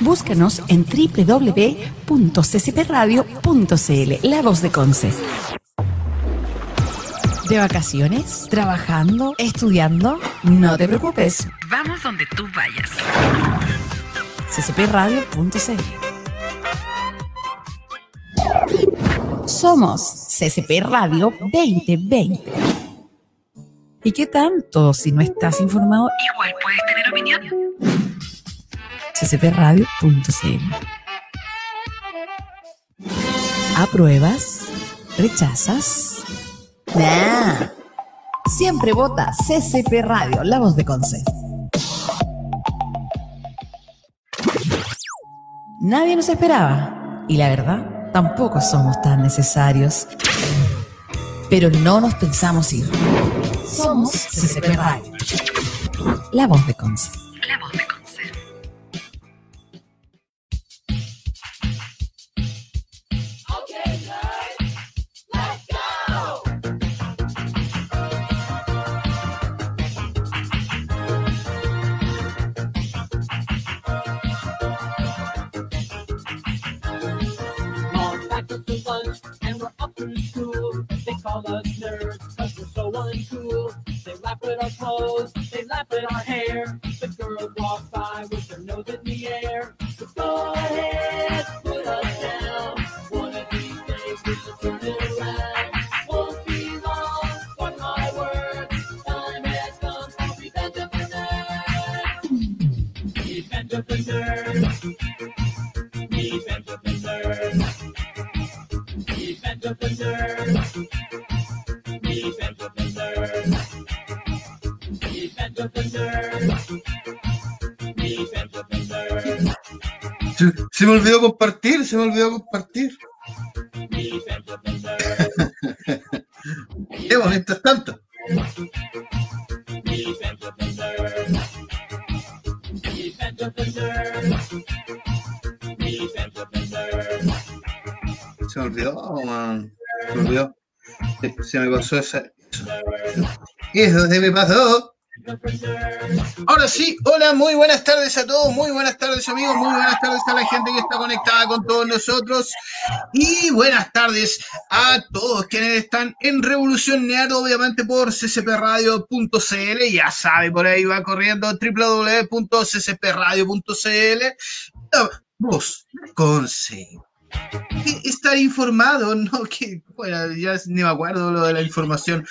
Búscanos en www.ccpradio.cl, La Voz de Conce. ¿De vacaciones? ¿Trabajando? ¿Estudiando? No te preocupes. Vamos donde tú vayas. ccpradio.cl Somos CCP Radio 2020. ¿Y qué tanto? Si no estás informado, igual puedes tener opinión. ccpradio.cl ¿Apruebas? ¿Rechazas? Nah. Siempre vota CCP Radio, la voz de Conce. Nadie nos esperaba. Y la verdad, tampoco somos tan necesarios. Pero no nos pensamos ir. Somos CCP Radio. La voz de Conce. La voz de Conce. call us nerds because we're so uncool. They laugh at our clothes, they laugh at our hair. The girls walk by with their nose in the air. So go ahead, put us down. One of these days we should turn it around. Won't be long, mark my word. Time has come for Revenge of the Nerds. Revenge of the Nerds. Revenge of the Nerds. Revenge of the Nerds. Se, me olvidó compartir, se me olvidó compartir. Llevo mientras tanto. Se me olvidó, man. Se me olvidó. Se me pasó esa. Eso se me pasó. Ahora sí, hola, muy buenas tardes a todos, muy buenas tardes amigos, muy buenas tardes a la gente que está conectada con todos nosotros. Y buenas tardes a todos quienes están en Revolución obviamente por ccpradio.cl, ya sabe, por ahí va corriendo www.ccpradio.cl. Vos, con C estar informado, ¿no? Que, bueno, ya ni me acuerdo lo de la información.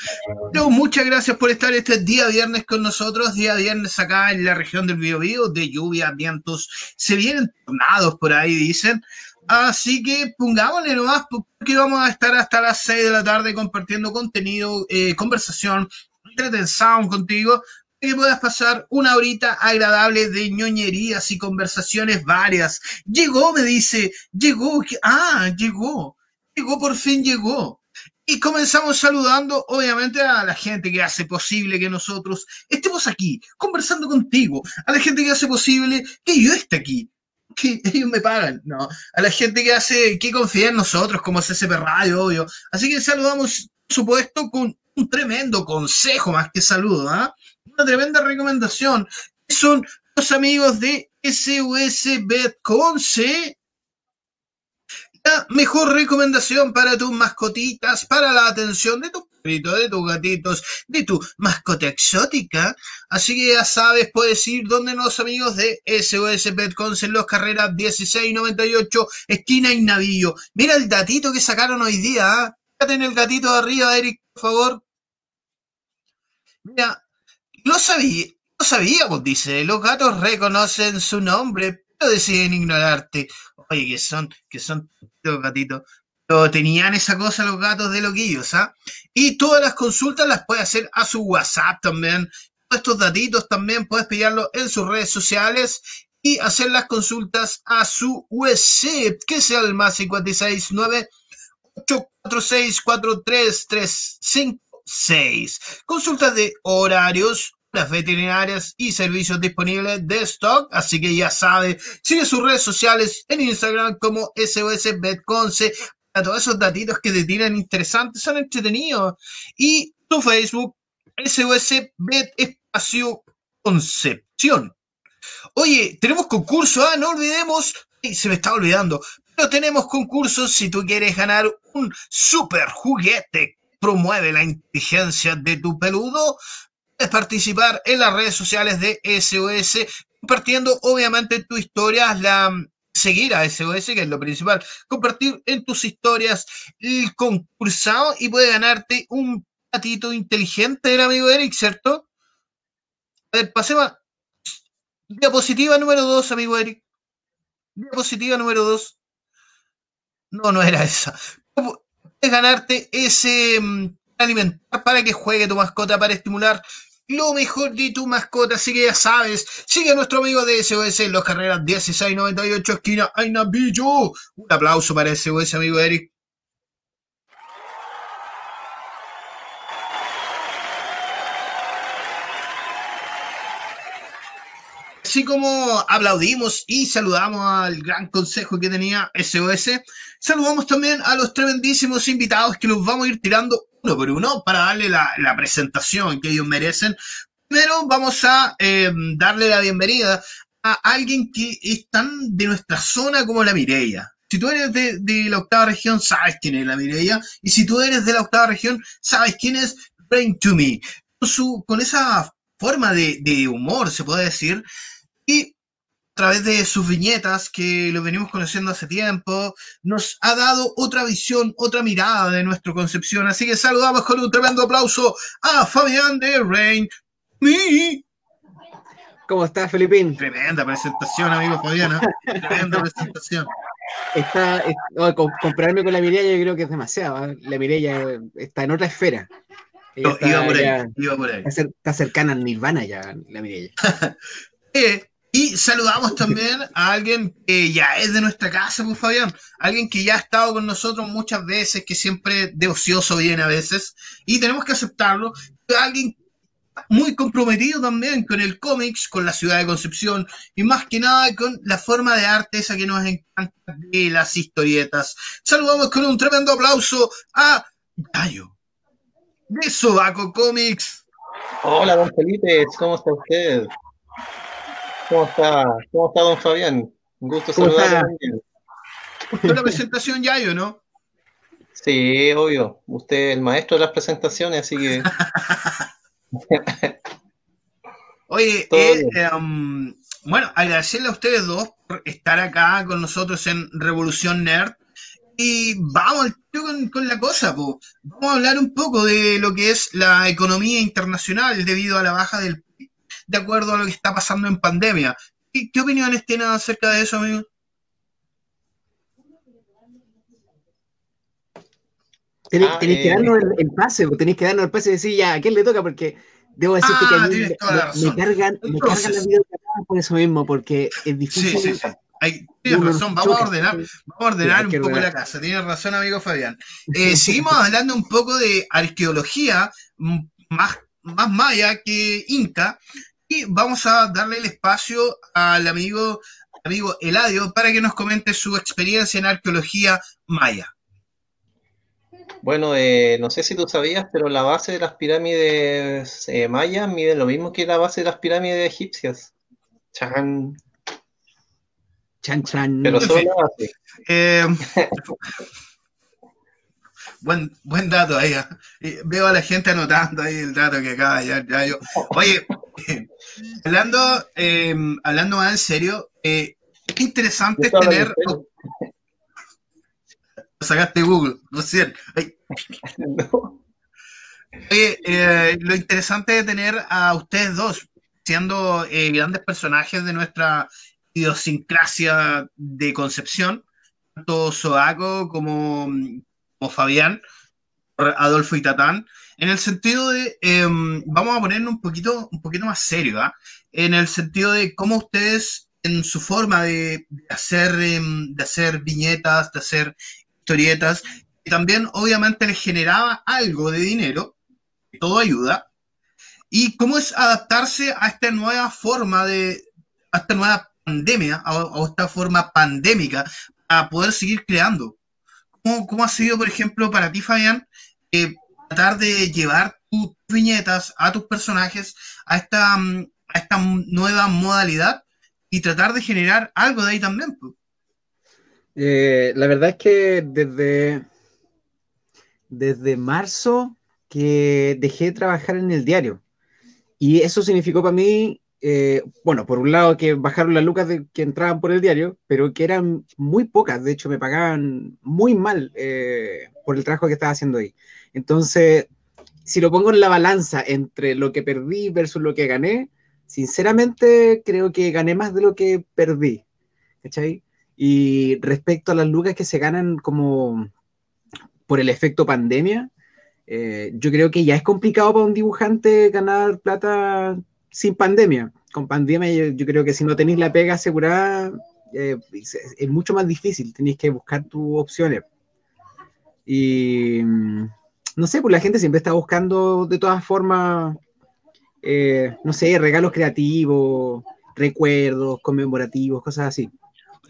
Pero muchas gracias por estar este día viernes con nosotros, día viernes acá en la región del Biobío, de lluvia, vientos, se vienen tornados por ahí, dicen. Así que pongámosle nomás, porque vamos a estar hasta las 6 de la tarde compartiendo contenido, eh, conversación, entretención contigo, que puedas pasar una horita agradable de ñoñerías y conversaciones varias. Llegó, me dice, llegó, ah, llegó, llegó, por fin llegó. Y comenzamos saludando, obviamente, a la gente que hace posible que nosotros estemos aquí, conversando contigo, a la gente que hace posible que yo esté aquí, que ellos me pagan, ¿no? A la gente que hace, que confía en nosotros, como CCP Radio, obvio. Así que saludamos, supuesto, con un tremendo consejo más que saludo, ¿ah? Una tremenda recomendación. Son los amigos de SUS Betconce. La mejor recomendación para tus mascotitas, para la atención de tu perrito, de tus gatitos, de tu mascota exótica. Así que ya sabes, puedes ir donde los amigos de SOS Betconce en los carreras 1698, esquina y navío. Mira el datito que sacaron hoy día. ¿eh? en el gatito de arriba, Eric, por favor. Mira, lo sabía, lo sabíamos, dice. Los gatos reconocen su nombre, pero deciden ignorarte. Oye, que son, que son los gatitos. Pero tenían esa cosa los gatos de loquillos, ¿ah? Y todas las consultas las puede hacer a su WhatsApp también. Estos datitos también puedes pillarlos en sus redes sociales y hacer las consultas a su WhatsApp, que sea el más 569 846 4336 Consultas de horarios, veterinarias y servicios disponibles de stock. Así que ya sabe, sigue sus redes sociales en Instagram como SOS Betconce para todos esos datitos que te tiran interesantes, son entretenidos. Y tu Facebook, SOS Bet Espacio Concepción. Oye, tenemos concurso, ah, no olvidemos, Ay, se me está olvidando, pero tenemos concursos si tú quieres ganar un super juguete promueve la inteligencia de tu peludo. Puedes participar en las redes sociales de SOS, compartiendo obviamente tu historia, la seguir a SOS, que es lo principal, compartir en tus historias el concursado y puedes ganarte un patito inteligente del amigo Eric, ¿cierto? A ver, pasemos diapositiva número 2, amigo Eric. Diapositiva número 2. No, no era esa. Puedes ganarte ese mm, alimentar para que juegue tu mascota para estimular lo mejor de tu mascota. Así que ya sabes, sigue a nuestro amigo de SOS en los carreras 1698 esquina Aina Billo. Un aplauso para SOS, amigo Eric. Así como aplaudimos y saludamos al gran consejo que tenía SOS, saludamos también a los tremendísimos invitados que los vamos a ir tirando por uno para darle la, presentación que ellos merecen. Primero vamos a eh, darle la bienvenida a alguien que es tan de nuestra zona como la Mireia. Si tú eres de, la octava región, sabes quién es la Mireia. Y si tú eres de la octava región, sabes quién es Brain to Me. Con, esa forma de, de humor, se puede decir, y través de sus viñetas, que lo venimos conociendo hace tiempo, nos ha dado otra visión, otra mirada de nuestra concepción. Así que saludamos con un tremendo aplauso a Fabián de Rain Me. ¿Cómo estás, Felipín? Tremenda presentación, amigo Fabián. ¿eh? Tremenda presentación. Está, es- no, compararme con la Mireia yo creo que es demasiado. ¿eh? La Mireia está en otra esfera. No, está, iba por ahí, ya- iba por ahí. está cer- está cercana al Nirvana ya, la Mireia. Eh, y saludamos también a alguien que ya es de nuestra casa, pues Fabián. Alguien que ya ha estado con nosotros muchas veces, que siempre de ocioso viene a veces. Y tenemos que aceptarlo. Alguien muy comprometido también con el cómics, con la ciudad de Concepción y más que nada con la forma de arte esa que nos encanta de las historietas. Saludamos con un tremendo aplauso a Gallo de Sobaco Comics. Hola, don Felipe, ¿cómo está usted? ¿Cómo está? ¿Cómo está, don Fabián? Un gusto ¿Cómo saludarlo. Fue la presentación Yayo, ¿no? Sí, obvio. Usted es el maestro de las presentaciones, así que Oye, eh, em, bueno, agradecerle a ustedes dos por estar acá con nosotros en Revolución Nerd. Y vamos con, con la cosa, po. Vamos a hablar un poco de lo que es la economía internacional debido a la baja del de acuerdo a lo que está pasando en pandemia. ¿Qué, qué opiniones tienen acerca de eso, amigo? Tenéis, Ah, que eh. darnos el, el pase, pues, tenéis que darnos el pase y decir ya, ¿a quién le toca? Porque debo decirte Ah, que a mí tienes me, la cargan, me cargan las videollamadas por eso mismo, porque es Sí, difícil. sí, sí. Hay- tienes uno razón, vamos a ordenar. Vamos a ordenar Sí, un poco ordenar. la casa. Tienes razón, amigo Fabián. Eh, seguimos hablando un poco de arqueología, más, más maya que inca. Y vamos a darle el espacio al amigo, amigo Eladio para que nos comente su experiencia en arqueología maya. bueno, eh, no sé si tú sabías, pero la base de las pirámides eh, mayas mide lo mismo que la base de las pirámides egipcias. Chan. Chan, chan. Pero solo la base. Eh, buen, buen dato ahí. ¿ah? Eh, Veo a la gente anotando ahí el dato que acaba ya, ya yo. Oye, hablando, eh, hablando más en serio, eh, qué interesante es tener. Sacaste Google, No. Oye, eh, lo interesante de tener a ustedes dos siendo eh, grandes personajes de nuestra idiosincrasia de Concepción, tanto Soaco como, como Fabián, Adolfo y Tatán, en el sentido de, eh, vamos a ponernos un poquito, un poquito más serio, ¿ah? en el sentido de cómo ustedes, en su forma de, hacer, eh, de hacer viñetas, de hacer historietas, también obviamente les generaba algo de dinero, todo ayuda, y cómo es adaptarse a esta nueva forma de, a esta nueva pandemia, a, esta forma pandémica, a poder seguir creando. ¿Cómo, ha sido, por ejemplo, para ti, Fabián, eh, tratar de llevar tus viñetas a tus personajes a esta, mm, a esta nueva modalidad y tratar de generar algo de ahí también. pues. Eh, la verdad es que desde, desde marzo que dejé de trabajar en el diario. Y eso significó para mí, eh, bueno, por un lado que bajaron las lucas de, que entraban por el diario, pero que eran muy pocas, de hecho me pagaban muy mal eh, por el trabajo que estaba haciendo ahí. Entonces, si lo pongo en la balanza entre lo que perdí versus lo que gané, sinceramente creo que gané más de lo que perdí. ¿Cachai? Y respecto a las lucas que se ganan como por el efecto pandemia, eh, yo creo que ya es complicado para un dibujante ganar plata sin pandemia. Con pandemia yo, creo que si no tenéis la pega asegurada, eh, es, es mucho más difícil, tenéis que buscar tus opciones. Y no sé, pues la gente siempre está buscando de todas formas, eh, no sé, regalos creativos, recuerdos conmemorativos, cosas así.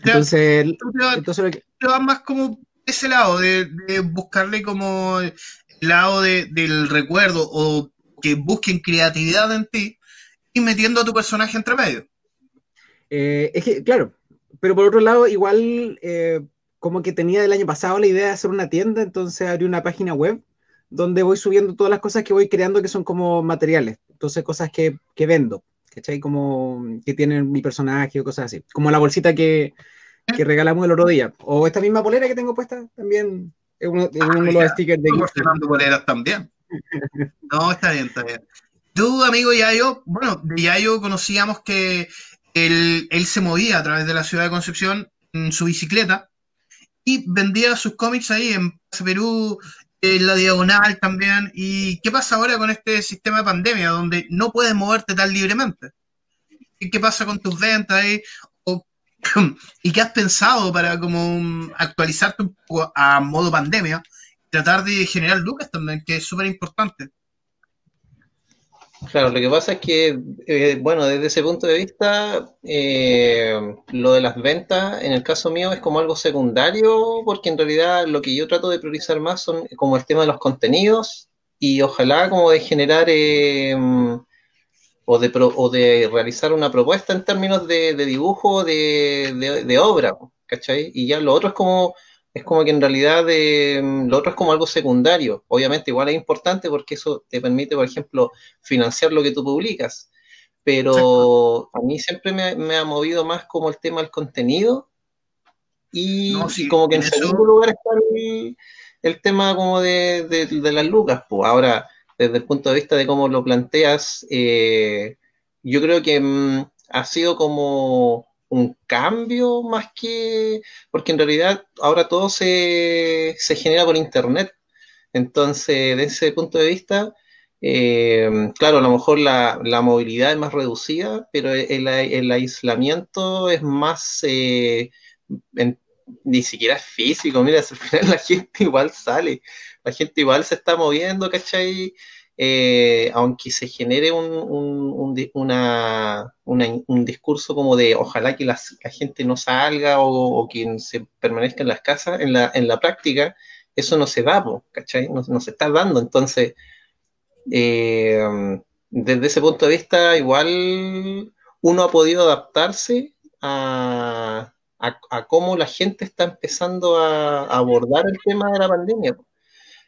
Entonces, Tú te vas- entonces lo que- te vas más como ese lado, de, de buscarle como el lado de- del recuerdo o que busquen creatividad en ti y metiendo a tu personaje entre medio. Eh, es que, claro, pero por otro lado, igual eh, como que tenía del año pasado la idea de hacer una tienda, entonces abrí una página web donde voy subiendo todas las cosas que voy creando que son como materiales, entonces cosas que, que vendo, ¿cachai? Como que tienen mi personaje o cosas así, como la bolsita que, que regalamos el otro día, o esta misma polera que tengo puesta también, es uno, uno de los stickers de poleras también. No, está bien, está bien. Tú, amigo Yayo, bueno, de Yayo conocíamos que él, él se movía a través de la ciudad de Concepción en su bicicleta y vendía sus cómics ahí en Perú, en la Diagonal también. ¿Y qué pasa ahora con este sistema de pandemia donde no puedes moverte tan libremente? ¿Y ¿Qué pasa con tus ventas ahí? ¿Y qué has pensado para como actualizarte un poco a modo pandemia? tratar de generar lucas también, que es súper importante. Claro, lo que pasa es que, eh, bueno, desde ese punto de vista, eh, lo de las ventas, en el caso mío, es como algo secundario, porque en realidad lo que yo trato de priorizar más son como el tema de los contenidos y ojalá como de generar eh, o, de pro- o de realizar una propuesta en términos de, de dibujo, de, de, de obra, ¿cachai? Y ya lo otro es como es como que en realidad eh, lo otro es como algo secundario. Obviamente igual es importante porque eso te permite, por ejemplo, financiar lo que tú publicas. Pero a mí siempre me, me ha movido más como el tema del contenido y, No, sí, y como que en segundo lugar está el, el tema como de, de- de las lucas. Pues ahora, desde el punto de vista de cómo lo planteas, eh, yo creo que mm, ha sido como un cambio más que, porque en realidad ahora todo se, se genera por internet. Entonces, desde ese punto de vista, eh, claro, a lo mejor la, la movilidad es más reducida, pero el, el aislamiento es más, eh, en- ni siquiera es físico, mira, al final la gente igual sale, la gente igual se está moviendo, ¿cachai? Eh, aunque se genere un, una- un discurso como de ojalá que la gente no salga o, o que se permanezca en las casas, en la, en la práctica, eso no se da, ¿cachai? No, se está dando. Entonces, eh, desde ese punto de vista, igual uno ha podido adaptarse a, a- cómo la gente está empezando a abordar el tema de la pandemia.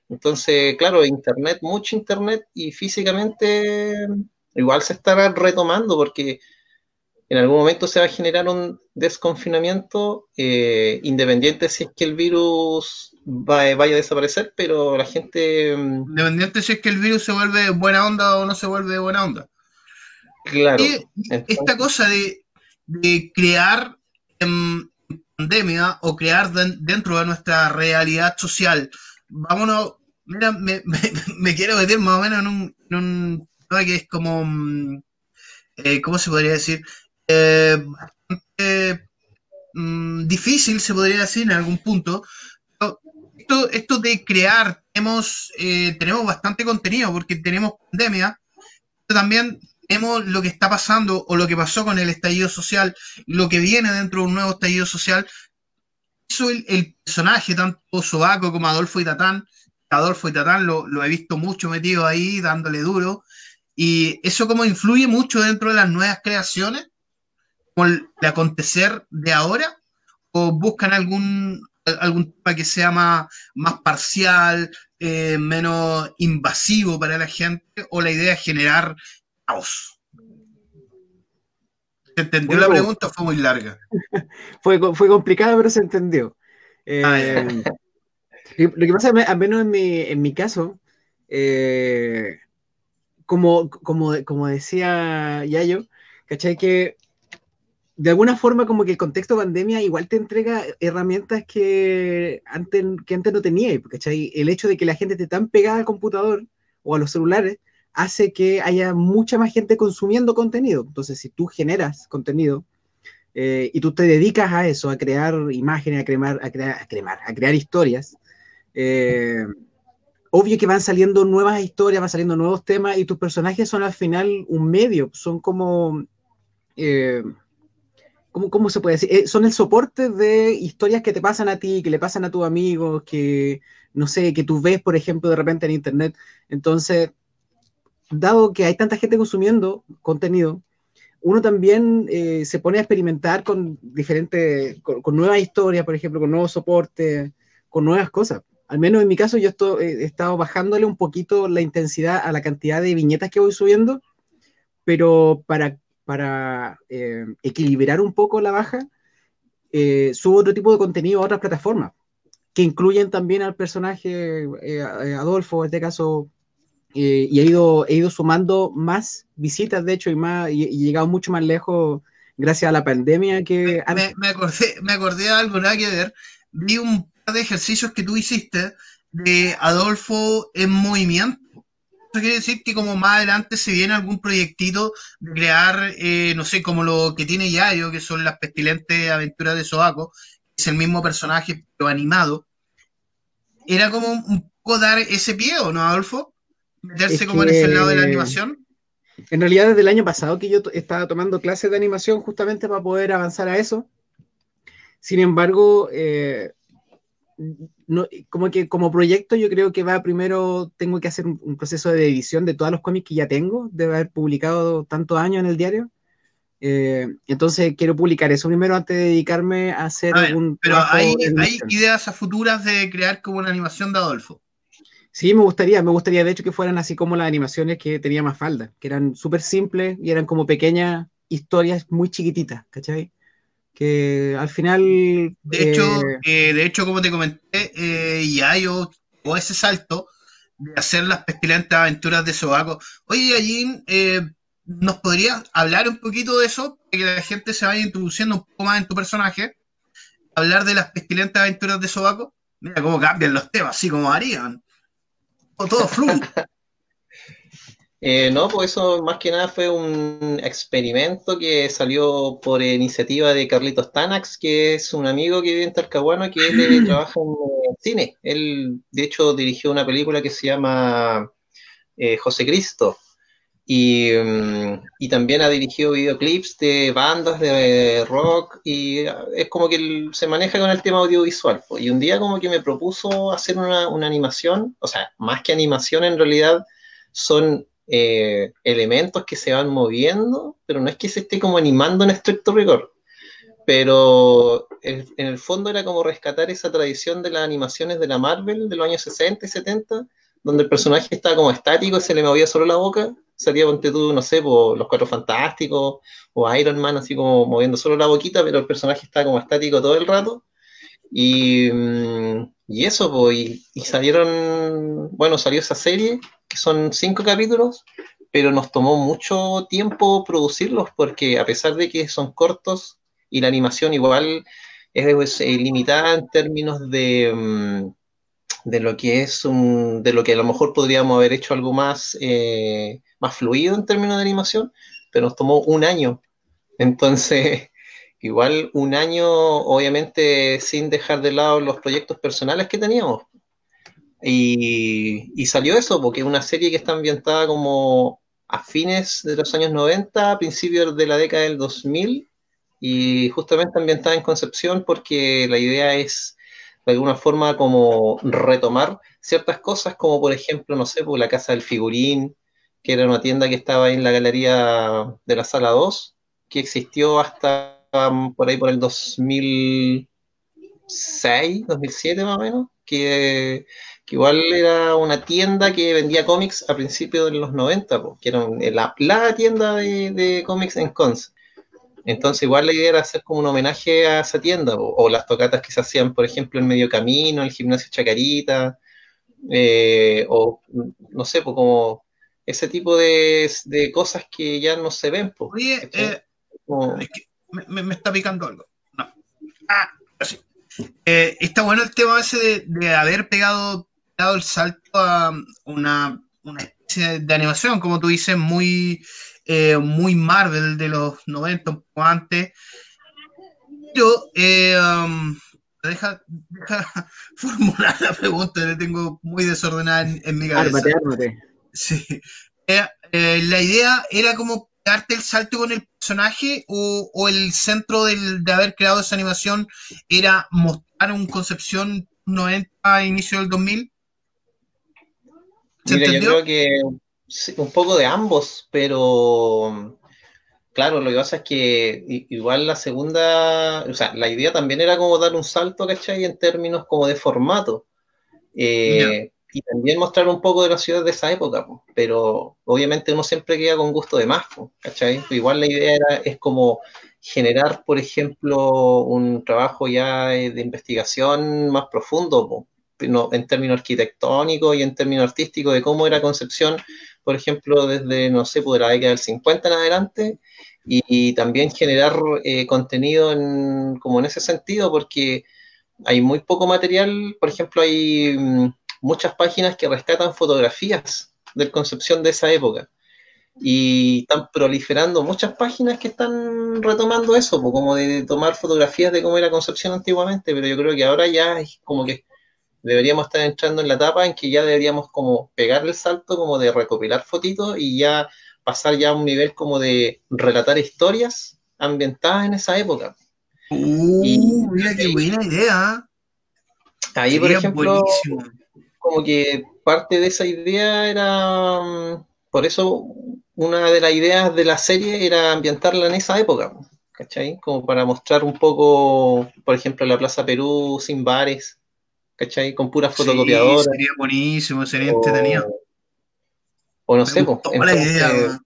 Entonces, claro, internet, mucho internet y físicamente igual se estará retomando porque en algún momento se va a generar un desconfinamiento eh, independiente si es que el virus va- vaya a desaparecer, pero la gente, mm, Independiente si es que el virus se vuelve buena onda o no se vuelve buena onda. claro, Y esta cosa de, de crear en pandemia o crear den- dentro de nuestra realidad social, vámonos, mira, me, quiero meter más o menos en un, en un tema que es como, mm, eh, ¿cómo se podría decir? Eh, bastante mm, difícil, se podría decir en algún punto. Pero Esto, esto de crear, tenemos, eh, tenemos bastante contenido porque tenemos pandemia, pero también tenemos lo que está pasando o lo que pasó con el estallido social, lo que viene dentro de un nuevo estallido social. El personaje, tanto Sobaco como Adolfo y Tatán, Adolfo y Tatán lo, lo he visto mucho metido ahí, dándole duro, y eso como influye mucho dentro de las nuevas creaciones, como el, el acontecer de ahora o buscan algún algún tema que sea más, más parcial, eh, menos invasivo para la gente, o la idea es generar caos. ¿Se entendió Bueno, la pregunta fue muy larga? Fue, fue complicado, pero se entendió. Eh, Ah, lo que pasa, al menos en mi, en mi caso, eh, como, como, como decía Yayo, ¿cachai? Que de alguna forma como que el contexto pandemia igual te entrega herramientas que antes, que antes no tenía, ¿cachai? El hecho de que la gente esté tan pegada al computador o a los celulares hace que haya mucha más gente consumiendo contenido. Entonces, si tú generas contenido eh, y tú te dedicas a eso, a crear imágenes, a crear, a crear, a crear, a crear historias, eh, obvio que van saliendo nuevas historias, van saliendo nuevos temas y tus personajes son al final un medio, son como... eh, ¿Cómo, se puede decir? Eh, son el soporte de historias que te pasan a ti, que le pasan a tus amigos, que, no sé, que tú ves, por ejemplo, de repente en Internet. Entonces, dado que hay tanta gente consumiendo contenido, uno también se pone a experimentar con diferentes, con nuevas historias, por ejemplo, con nuevos soportes, con nuevas cosas. Al menos en mi caso, yo eh, he estado bajándole un poquito la intensidad a la cantidad de viñetas que voy subiendo, pero para, para eh, equilibrar un poco la baja, eh, subo otro tipo de contenido a otras plataformas, que incluyen también al personaje eh, Adolfo, en este caso y he ido, he ido sumando más visitas, de hecho, y, más, y, y he llegado mucho más lejos gracias a la pandemia que Me, me- me acordé, me acordé de algo, nada que ver. Vi un de ejercicios que tú hiciste de Adolfo en movimiento. Eso quiere decir que como más adelante se viene algún proyectito de crear, eh, no sé, como lo que tiene Yayo, que son las pestilentes aventuras de Sobaco, es el mismo personaje, pero animado. Era como un poco dar ese pie, ¿o no, Adolfo? Meterse Es como en ese que- lado de la animación. En realidad, desde el año pasado que yo estaba tomando clases de animación justamente para poder avanzar a eso. Sin embargo, eh, no- como que como proyecto yo creo que va primero, tengo que hacer un, un proceso de edición de todos los cómics que ya tengo, de haber publicado tantos años en el diario. Eh, entonces quiero publicar eso primero antes de dedicarme a hacer A ver, algún pero hay, hay ideas a futuras de crear como una animación de Adolfo. Sí, me gustaría, me gustaría de hecho que fueran así como las animaciones que tenía Mafalda, que eran súper simples y eran como pequeñas historias muy chiquititas, ¿cachai? Que al final... De hecho, eh, eh, de hecho, como te comenté, eh, ya yo o ese salto de hacer las pestilentes aventuras de Sobaco. Oye, Yajin, eh, ¿nos podrías hablar un poquito de eso? Para que la gente se vaya introduciendo un poco más en tu personaje. Hablar de las pestilentes aventuras de Sobaco. Mira cómo cambian los temas, así como harían. O todo fluye. Eh, no, pues eso más que nada fue un experimento que salió por iniciativa de Carlitos Tanax, que es un amigo que vive en Talcahuano, que él eh, trabaja en eh, cine. Él, de hecho, dirigió una película que se llama eh, José Cristo. Y, mm, y también ha dirigido videoclips de bandas de rock y es como que él se maneja con el tema audiovisual. po. Y un día como que me propuso hacer una, una animación, o sea, más que animación en realidad son eh, elementos que se van moviendo, pero no es que se esté como animando en estricto rigor. Pero el- en el fondo era como rescatar esa tradición de las animaciones de la Marvel de los años 60 y 70, donde el personaje estaba como estático, se le movía solo la boca, salía ponte tú, no sé, por los Cuatro Fantásticos o Iron Man, así como moviendo solo la boquita, pero el personaje estaba como estático todo el rato. Y, mm, y eso, pues, y, y salieron, bueno, salió esa serie, que son cinco capítulos, pero nos tomó mucho tiempo producirlos, porque a pesar de que son cortos y la animación igual es, eh, limitada en términos de, mm, de lo que es un, de lo que a lo mejor podríamos haber hecho algo más, eh, más fluido en términos de animación, pero nos tomó un año. Entonces, igual un año, obviamente, sin dejar de lado los proyectos personales que teníamos. Y, y salió eso, porque es una serie que está ambientada como a fines de los años 90, a principios de la década del 2000, y justamente ambientada en Concepción, porque la idea es de alguna forma como retomar ciertas cosas, como por ejemplo, no sé, por la Casa del Figurín, que era una tienda que estaba ahí en la galería de la sala 2, que existió hasta por ahí por el 2006, 2007 más o menos, que, que igual era una tienda que vendía cómics a principios de los 90, po, que era un- la, la tienda de, de cómics en Conce. Entonces igual la idea era hacer como un homenaje a esa tienda, po, o las tocatas que se hacían, por ejemplo, en Medio Camino, el gimnasio Chacarita, eh, o no sé, pues como ese tipo de, de cosas que ya no se ven, pues. Oye, eh, Como- es que me, me- está picando algo. No. Ah, así. Eh, está bueno el tema ese de, de haber pegado, dado el salto a una, una especie de animación, como tú dices, muy, eh, muy Marvel de los 90, un poco antes. Pero, eh, um, deja, deja formular la pregunta, la tengo muy desordenada en, en mi cabeza. Ármate, ármate. Sí. Eh, eh, la idea era como darte el salto con el personaje o, o el centro del- de haber creado esa animación era mostrar un Concepción 90 a inicio del 2000. ¿Se Mira, yo creo que un poco de ambos, pero claro, lo que pasa es que igual la segunda, o sea, la idea también era como dar un salto, ¿cachai? En términos como de formato. Eh, y también mostrar un poco de la ciudad de esa época, po. pero obviamente uno siempre queda con gusto de más, po, ¿cachai? Igual la idea era, es como generar, por ejemplo, un trabajo ya eh, de investigación más profundo, no, en términos arquitectónicos y en términos artísticos de cómo era Concepción, por ejemplo, desde, no sé, por la década del 50 en adelante, y, y también generar eh, contenido en, como en ese sentido, porque hay muy poco material, por ejemplo, hay mm, muchas páginas que rescatan fotografías del Concepción de esa época. Y están proliferando muchas páginas que están retomando eso, como de tomar fotografías de cómo era Concepción antiguamente, pero yo creo que ahora ya es como que deberíamos estar entrando en la etapa en que ya deberíamos como pegar el salto, como de recopilar fotitos y ya pasar ya a un nivel como de relatar historias ambientadas en esa época. Uh, Y- mira qué buena idea. Ahí, por ejemplo, buenísimo. Como que parte de esa idea era, mm, por eso una de las ideas de la serie era ambientarla en esa época, ¿cachai? Como para mostrar un poco, por ejemplo, la Plaza Perú sin bares, ¿cachai? Con puras Sí, fotocopiadoras. sería buenísimo, sería o, entretenido. o no Me sé, pues, la idea. weón.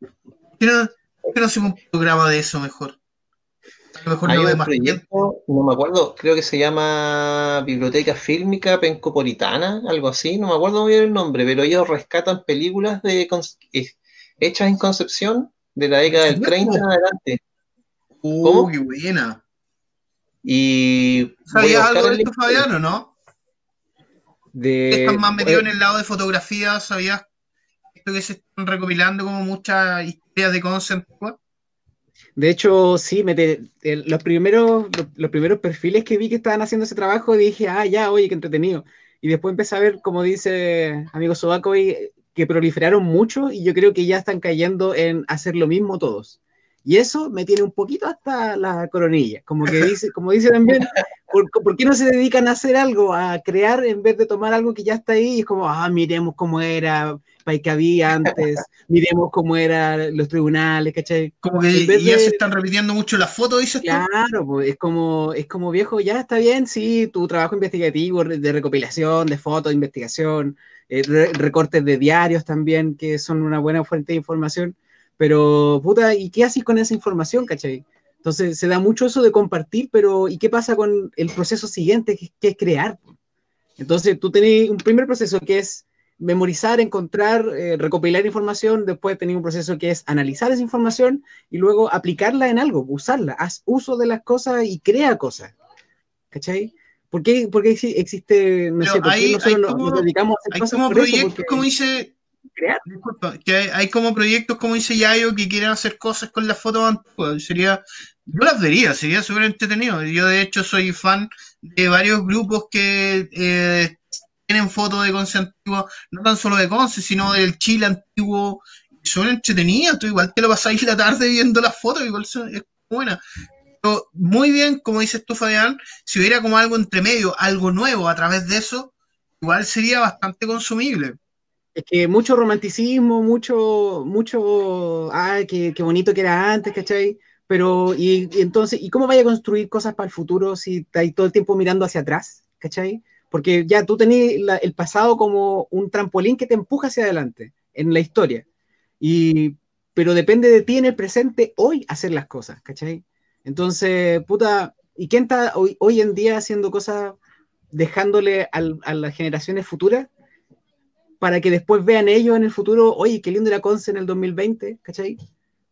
¿Por qué no, por qué no hacemos un programa de eso mejor? Lo mejor Hay lo ve un más proyecto, no me acuerdo, creo que se llama Biblioteca Fílmica Pencopolitana, algo así, no me acuerdo muy bien el nombre, pero ellos rescatan películas de eh, hechas en Concepción de la década del ¿En 30 en adelante. Uh, ¿Cómo? qué buena. Y ¿Sabías algo de esto, link. Fabián, o no? De, Estás más metido en el lado de fotografía, ¿sabías? Esto que se están recopilando como muchas historias de concept. De hecho, sí, me los, primeros, los primeros perfiles que vi que estaban haciendo ese trabajo, dije, ah, ya, oye, qué entretenido. Y después empecé a ver, como dice amigo Sobaco, que proliferaron mucho y yo creo que ya están cayendo en hacer lo mismo todos. Y eso me tiene un poquito hasta la coronilla. Como que dice, como dice también, ¿por, por qué no se dedican a hacer algo, a crear en vez de tomar algo que ya está ahí? Y es como, ah, miremos cómo era, que había antes, miremos cómo eran los tribunales, ¿cachai? Como que vez ya de- se están repitiendo mucho las fotos, dices. Claro, pues es como, es como viejo, ya está bien, sí, tu trabajo investigativo de recopilación, de fotos, de investigación, eh, re- recortes de diarios también, que son una buena fuente de información, pero puta, ¿y qué haces con esa información, cachai? Entonces se da mucho eso de compartir, pero ¿y qué pasa con el proceso siguiente, que, que es crear? Entonces tú tenés un primer proceso que es memorizar, encontrar, eh, recopilar información, después tenés un proceso que es analizar esa información y luego aplicarla en algo, usarla, haz uso de las cosas y crea cosas. ¿Cachai? ¿Por qué, por qué exi- existe, no Pero sé, por qué nosotros nos, como- nos dedicamos a hacer cosas como por eso? proyectos, Porque como dice. Crear. Disculpa, que hay, hay como proyectos, como dice Yayo, que quieren hacer cosas con las fotos antiguas. Sería, yo las vería, sería súper entretenido. Yo, de hecho, soy fan de varios grupos que eh, tienen fotos de Conce antiguo, no tan solo de Conce, sino del Chile antiguo. Son entretenidas, tú igual te lo pasáis la tarde viendo las fotos, igual son, es buena. Muy bien, como dices tú, Fabián, si hubiera como algo entre medio, algo nuevo a través de eso, igual sería bastante consumible. Es que mucho romanticismo, mucho, mucho, ay, qué, bonito que era antes, ¿cachai? Pero, y, entonces, ¿y cómo vaya a construir cosas para el futuro si estáis todo el tiempo mirando hacia atrás, ¿cachai? Porque ya tú tenés el pasado como un trampolín que te empuja hacia adelante en la historia. Y, pero depende de ti en el presente hoy hacer las cosas, ¿cachai? Entonces, puta, ¿y quién está hoy, hoy en día haciendo cosas dejándole al- a las generaciones futuras para que después vean ellos en el futuro, oye, qué lindo era Conce en el 2020, ¿cachai?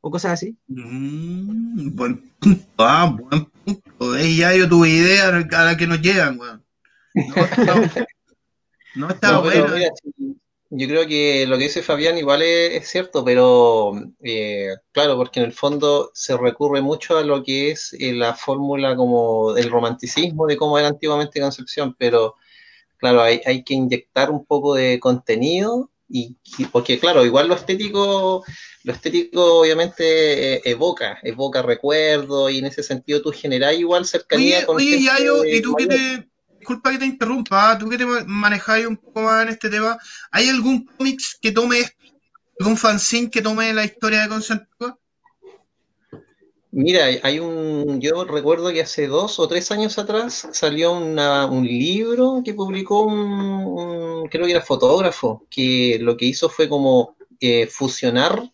O cosas así. Mm, buen punto, ah, buen punto. Ya yo tuve idea a la que nos llegan, weón. No, está, no está No, pero bueno. mira, yo creo que lo que dice Fabián igual es, es cierto, pero eh, claro, porque en el fondo se recurre mucho a lo que es eh, la fórmula como del romanticismo de cómo era antiguamente Concepción, pero claro, hay, hay que inyectar un poco de contenido y y- porque claro, igual lo estético, lo estético obviamente eh, evoca, evoca recuerdos y en ese sentido tú generás igual cercanía Oye, con oye, Yayo, ¿y tú que te... Disculpa que te interrumpa, ah, tú que te ma- manejáis un poco más en este tema, ¿hay algún cómics que tome? ¿Algún fanzine que tome la historia de Concepción? Mira, hay un, yo recuerdo que hace dos o tres años atrás salió una- un libro que publicó un, un- creo que era fotógrafo, que lo que hizo fue como eh, fusionar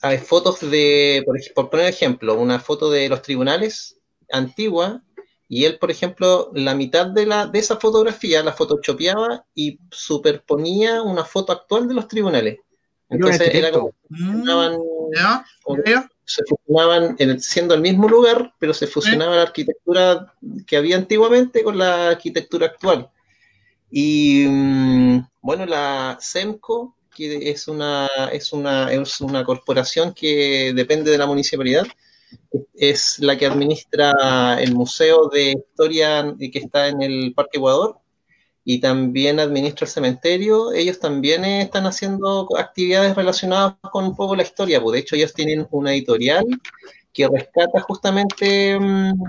a fotos de, por, por poner ejemplo, una foto de los tribunales antigua, y él, por ejemplo, la mitad de, la, de esa fotografía la photoshopeaba y superponía una foto actual de los tribunales. Entonces era como Mm, ¿Ya? Se fusionaban en el- siendo el mismo lugar, pero se fusionaba la arquitectura que había antiguamente con la arquitectura actual. Y mm, bueno, la SEMCO, que es una, es una, es una corporación que depende de la municipalidad, es la que administra el Museo de Historia que está en el Parque Ecuador y también administra el cementerio. Ellos también eh, están haciendo actividades relacionadas con un poco la historia. Pues de hecho, ellos tienen una editorial que rescata justamente mm,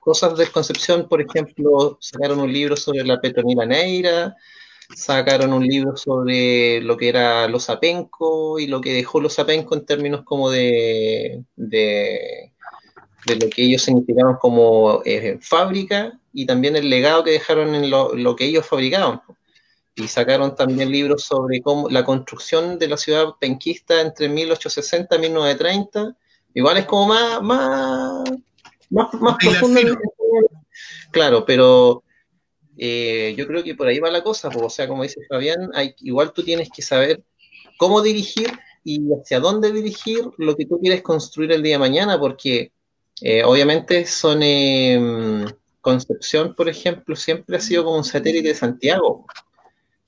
cosas de Concepción. Por ejemplo, sacaron un libro sobre la Petronila Neira, sacaron un libro sobre lo que era los Apenco y lo que dejó los Apenco en términos como de, de lo que ellos significaban como eh, fábrica y también el legado que dejaron en lo, lo que ellos fabricaban. Y sacaron también libros sobre cómo la construcción de la ciudad penquista entre 1860 y 1930. Igual es como más, más, más, más profundo. Claro, pero eh, yo creo que por ahí va la cosa, pues, o sea, como dice Fabián, hay, igual tú tienes que saber cómo dirigir y hacia dónde dirigir lo que tú quieres construir el día de mañana, porque eh, obviamente son eh, Concepción, por ejemplo, siempre ha sido como un satélite de Santiago.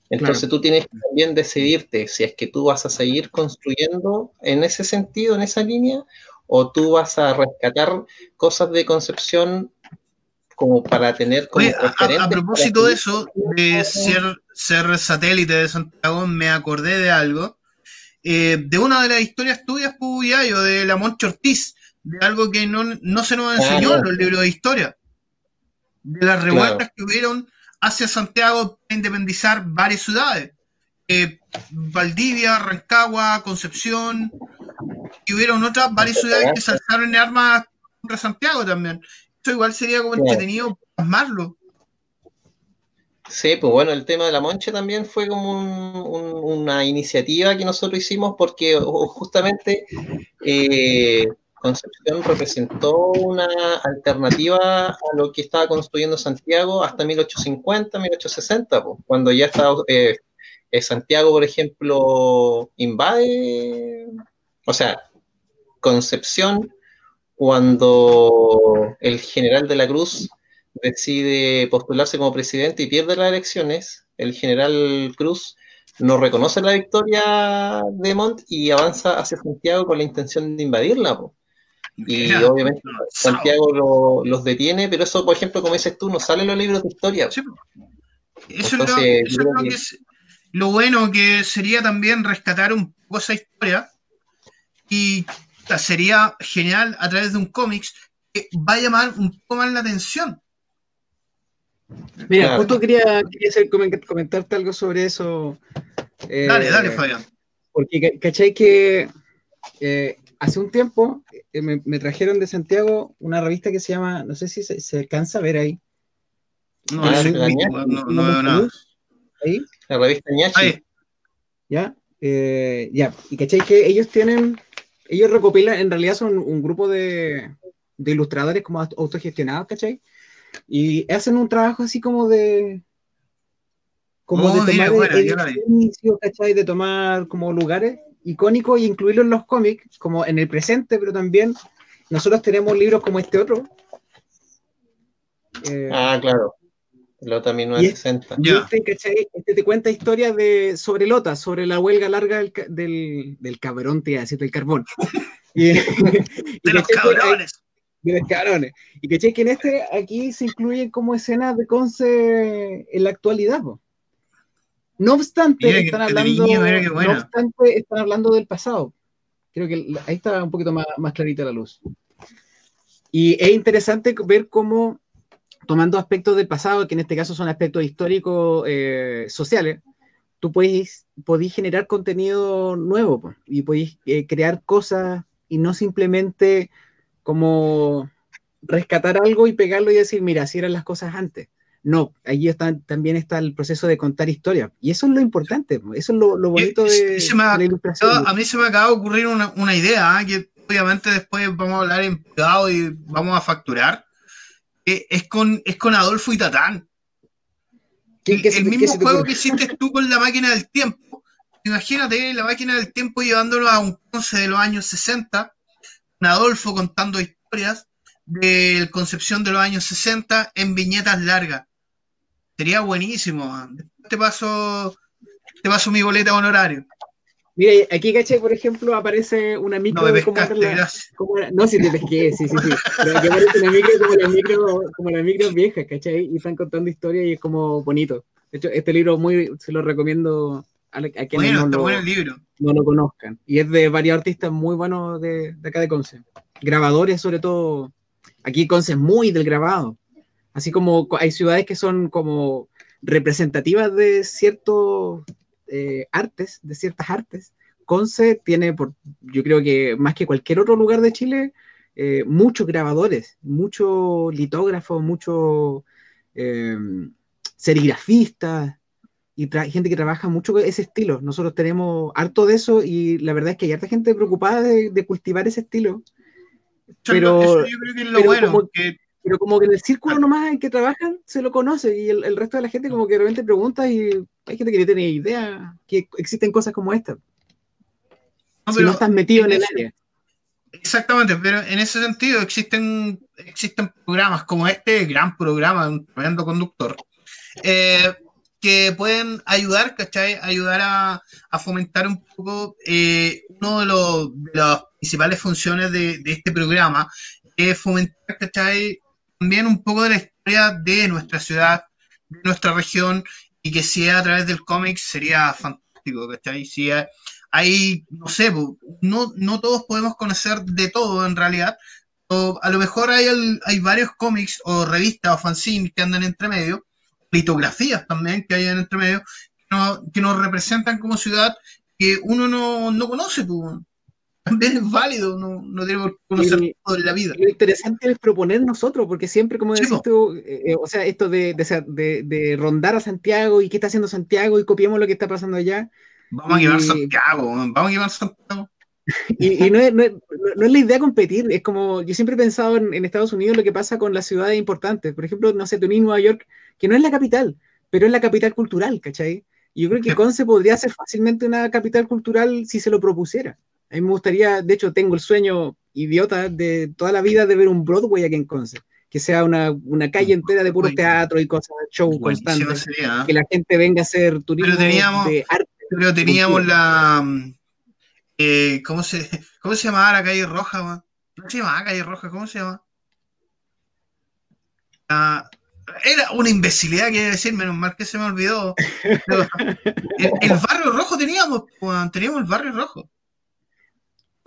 Entonces Claro. tú tienes que también decidirte si es que tú vas a seguir construyendo en ese sentido, en esa línea, o tú vas a rescatar cosas de Concepción como para tener como Oye, a, propósito de eso, de ser, ser satélite de Santiago, me acordé de algo, eh, de una de las historias tuyas, Puyayo, de la Moncho Ortiz, de algo que no, no se nos enseñó en los libros de historia, de las revueltas que hubieron hacia Santiago para independizar varias ciudades, eh, Valdivia, Rancagua, Concepción, y hubieron otras varias ciudades que se alzaron en armas contra Santiago también. Eso igual sería como entretenido plasmarlo. Sí, pues bueno, el tema de la Monche también fue como un- un- una iniciativa que nosotros hicimos porque justamente eh, Concepción representó una alternativa a lo que estaba construyendo Santiago hasta 1850, 1860, pues, cuando ya estaba eh, eh, Santiago, por ejemplo, invade, o sea, Concepción, cuando el general de la Cruz decide postularse como presidente y pierde las elecciones, el general Cruz no reconoce la victoria de Montt y avanza hacia Santiago con la intención de invadirla. Y obviamente Santiago lo- los detiene, pero eso, por ejemplo, como dices tú, no sale en los libros de historia. Sí. Eso, es, lo, Entonces, eso es creo lo que- que es- lo bueno que sería también rescatar un poco esa historia y sería genial a través de un cómics que va a llamar un poco más la atención. Mira, Claro. justo quería, quería hacer- comentarte algo sobre eso. Eh, Dale, dale, Fabián. Porque, ca- ¿cachai que eh, hace un tiempo eh, me, me trajeron de Santiago una revista que se llama, no sé si se, se alcanza a ver ahí. No, Ah, no, sí, no, no, no, no veo nada. Ahí, La revista Ñachi. Ahí. ¿ya? Eh, ya, y cachai que ellos tienen, ellos recopilan, en realidad son un grupo de, de ilustradores como aut- autogestionados, ¿cachai? Y hacen un trabajo así como de, como Oh, de tomar ¿cachai? De tomar como lugares icónicos y incluirlos en los cómics, como en el presente, pero también nosotros tenemos libros como este otro. Eh, Ah, claro. Es- 1960. y este, ¿cachai? Este te cuenta historias de, sobre Lota, sobre la huelga larga del, del, del cabrón, te iba a decir, del carbón. Y, y De los cabrones. de los cabrones. Y que que en este, aquí se incluyen como escenas de Conce en la actualidad. po. No obstante, Mira están hablando, no obstante, están hablando del pasado. Creo que ahí está un poquito más, más clarita la luz. Y es interesante ver cómo, tomando aspectos del pasado, que en este caso son aspectos históricos eh, sociales, tú podés, podés generar contenido nuevo y podés eh, crear cosas y no simplemente como rescatar algo y pegarlo y decir, mira, así eran las cosas antes. No, allí está, también está el proceso de contar historias. Y eso es lo importante, po, eso es lo, lo bonito Y- de, y se me de ha- la ilustración. A mí se me acaba de ocurrir una, una idea, ¿ah? que obviamente después vamos a hablar en privado y vamos a facturar. es, con, es con Adolfo y Tatán. ¿Qué- El, mismo juego que hiciste tú con la máquina del tiempo. Imagínate la máquina del tiempo llevándolo a un Conce de los años 60, con Adolfo contando historias de Concepción de los años 60 en viñetas largas. Sería buenísimo. te paso, te paso mi boleta honorario. Mira, aquí, ¿cachai? Por ejemplo, aparece una micro No me pescaste, era la- No, si te pesqué, sí, sí, sí. Pero aquí aparece una micro como las micro, como las micros viejas, ¿cachai? Y están contando historias y es como bonito. De hecho, este libro muy, se lo recomiendo a, la- a quienes Bueno, no, lo, bueno el libro. no lo conozcan. Y es de varios artistas muy buenos de, de acá de Conce. Grabadores, sobre todo. Aquí Conce es muy del grabado. Así como co- hay ciudades que son como representativas de ciertos eh, artes, de ciertas artes. Conce tiene, por, yo creo que más que cualquier otro lugar de Chile, eh, muchos grabadores, muchos litógrafos, muchos eh, serigrafistas y gente que trabaja mucho con ese estilo. Nosotros tenemos harto de eso y la verdad es que hay harta gente preocupada de, de cultivar ese estilo. Pero- eso yo creo que es lo bueno. como- que Pero como que en el círculo nomás en que trabajan se lo conoce y el, el resto de la gente como que de repente pregunta y hay gente que no tiene idea que existen cosas como esta. no, si no estás metido en el ese- área. Exactamente, pero en ese sentido existen, existen programas como este, gran programa, un tremendo conductor, eh, que pueden ayudar, ¿cachai? Ayudar a, a fomentar un poco eh, uno de, los, de las principales funciones de, de este programa, es fomentar, ¿cachai? También un poco de la historia de nuestra ciudad, de nuestra región, y que si es a través del cómic sería fantástico, ¿cachai? Si hay, no sé, no, no todos podemos conocer de todo en realidad. O a lo mejor hay, al- hay varios cómics o revistas o fanzines que andan entre medio, litografías también que hay en entre medio, que, no- que nos representan como ciudad que uno no, no conoce. También es válido, no, no tenemos que conocer Y- todo en la vida. Lo interesante es proponer nosotros, porque siempre, como decís tú, eh, eh, o sea, esto de, de, de- de rondar a Santiago y qué está haciendo Santiago y copiamos lo que está pasando allá. Vamos a y- Santiago, vamos a quemar Santiago. Y, y no, es, no, es, no es la idea competir, es como, yo siempre he pensado en, en Estados Unidos lo que pasa con las ciudades importantes. Por ejemplo, no sé, en Nueva York, que no es la capital, pero es la capital cultural, ¿cachai? Y yo creo que. Conce podría ser fácilmente una capital cultural si se lo propusiera. A mí me gustaría, de hecho, tengo el sueño idiota de toda la vida de ver un Broadway aquí en Conce, que sea una, una calle entera de puros Broadway. teatros y cosas, show constantes, ¿eh? que la gente venga a hacer turismo teníamos- de arte. Pero teníamos Cultura. la. mm, eh, ¿cómo, se, ¿Cómo se llamaba la calle roja? man? ¿Cómo se llamaba calle roja? ¿Cómo se llama? Ah, era una imbecilidad, quiero decir, menos mal que se me olvidó. Pero, el, el barrio rojo teníamos, weón, teníamos el barrio rojo.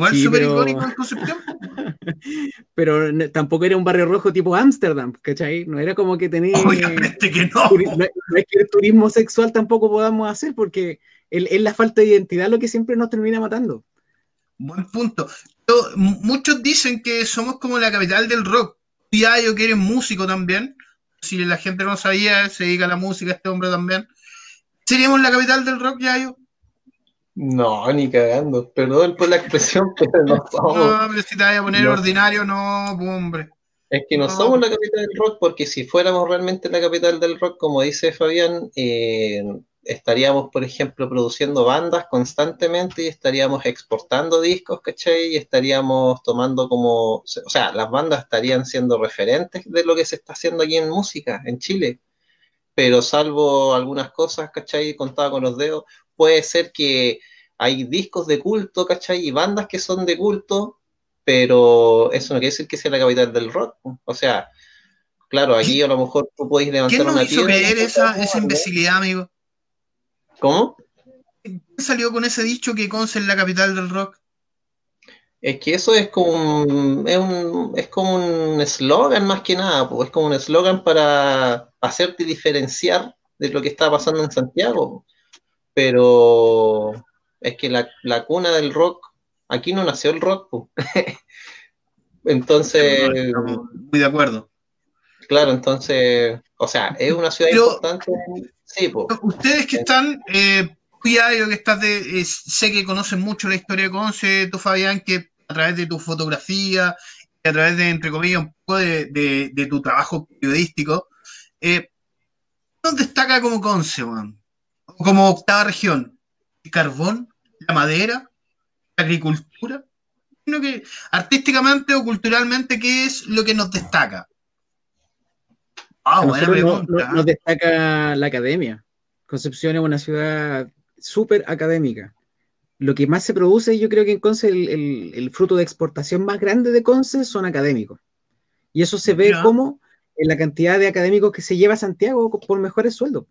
Igual Sí, súper pero- icónico en Concepción. pero no- tampoco era un barrio rojo tipo Ámsterdam, ¿cachai? No era como que tenía... Obviamente que no. no, no es que el turismo sexual tampoco podamos hacer, porque Es, es la falta de identidad lo que siempre nos termina matando. Buen punto. Yo- muchos dicen que somos como la capital del rock. Ya yo que eres músico también. Si la gente no sabía, se dedica a la música este hombre también. ¿Seríamos la capital del rock, Yayo? No, ni cagando. Perdón por la expresión, pero no somos. No, pero si te vas a poner No. ordinario, no, hombre. Es que no No. somos la capital del rock, porque si fuéramos realmente la capital del rock, como dice Fabián, eh, estaríamos, por ejemplo, produciendo bandas constantemente y estaríamos exportando discos, ¿cachai? Y estaríamos tomando como, o sea, las bandas estarían siendo referentes de lo que se está haciendo aquí en música, en Chile. Pero salvo algunas cosas, ¿cachai? Contaba con los dedos, puede ser que hay discos de culto, ¿cachai? Y bandas que son de culto, pero eso no quiere decir que sea la capital del rock. O sea, claro, aquí a lo mejor tú podéis levantar ¿Quién nos una hizo creer esa, esa imbecilidad, amigo? ¿Cómo? ¿Quién salió con ese dicho que Conce es la capital del rock? Es que eso es como un, es un, es como un eslogan más que nada, pues es como un eslogan para hacerte diferenciar de lo que está pasando en Santiago. Pero es que la, la cuna del rock, aquí no nació el rock, pues. Entonces, muy de acuerdo. claro, entonces, o sea, es una ciudad Pero- importante, sí, pues. Ustedes que están, eh, que estás de, eh, sé que conocen mucho la historia de Conce, tú Fabián, que a través de tu fotografía y a través de, entre comillas, un poco de, de- de tu trabajo periodístico, eh, ¿qué nos destaca como Conce, weón? Como octava región? ¿El carbón? ¿La madera? ¿La agricultura? Creo que artísticamente o culturalmente, ¿qué es lo que nos destaca? Ah, buena no- pregunta. no- nos destaca la academia. Concepción es una ciudad súper académica. Lo que más se produce, yo creo que en Conce, el, el- el fruto de exportación más grande de Conce son académicos. Y eso se ve como en la cantidad de académicos que se lleva a Santiago por mejores sueldos.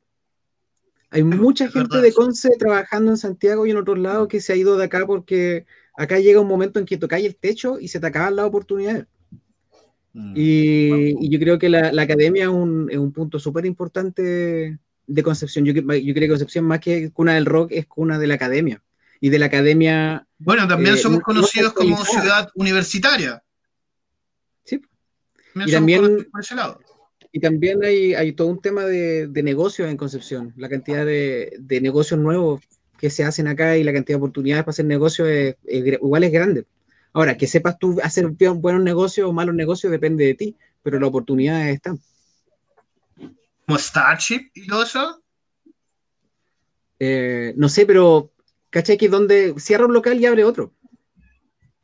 Hay mucha es gente verdad de. Conce trabajando en Santiago y en otros lados que se ha ido de acá porque acá llega un momento en que tocáis el techo y se te acaban las oportunidades. Mm. Y, y yo creo que la, la academia es un, es un punto súper importante de Concepción. Yo, cre- yo creo que Concepción, más que cuna del rock, es cuna de la academia. Y de la academia, Bueno, también Eh, somos no- no conocidos como ciudad universitaria. Sí. Y también- por ese lado. Y también hay, hay todo un tema de, de negocios en Concepción. La cantidad de, de negocios nuevos que se hacen acá y la cantidad de oportunidades para hacer negocios es, igual es grande. Ahora, que sepas tú hacer bu- buenos negocios o malos negocios depende de ti, pero las oportunidades están. Como Starship y todo eso. Eh, no sé, pero ¿cachai? Que donde cierra un local y abre otro.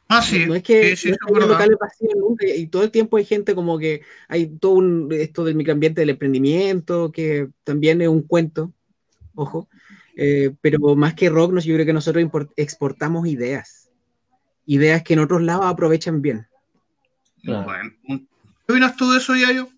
Ah, sí. no es que, sí, sí, no es que locales vacíos nunca, y todo el tiempo hay gente como que hay todo un, esto del microambiente del emprendimiento, que también es un cuento, ojo, eh, pero más que rock, nos- yo creo que nosotros import- exportamos ideas, ideas que en otros lados aprovechan bien. Claro. Bueno, ¿qué opinas tú de eso, Yayo?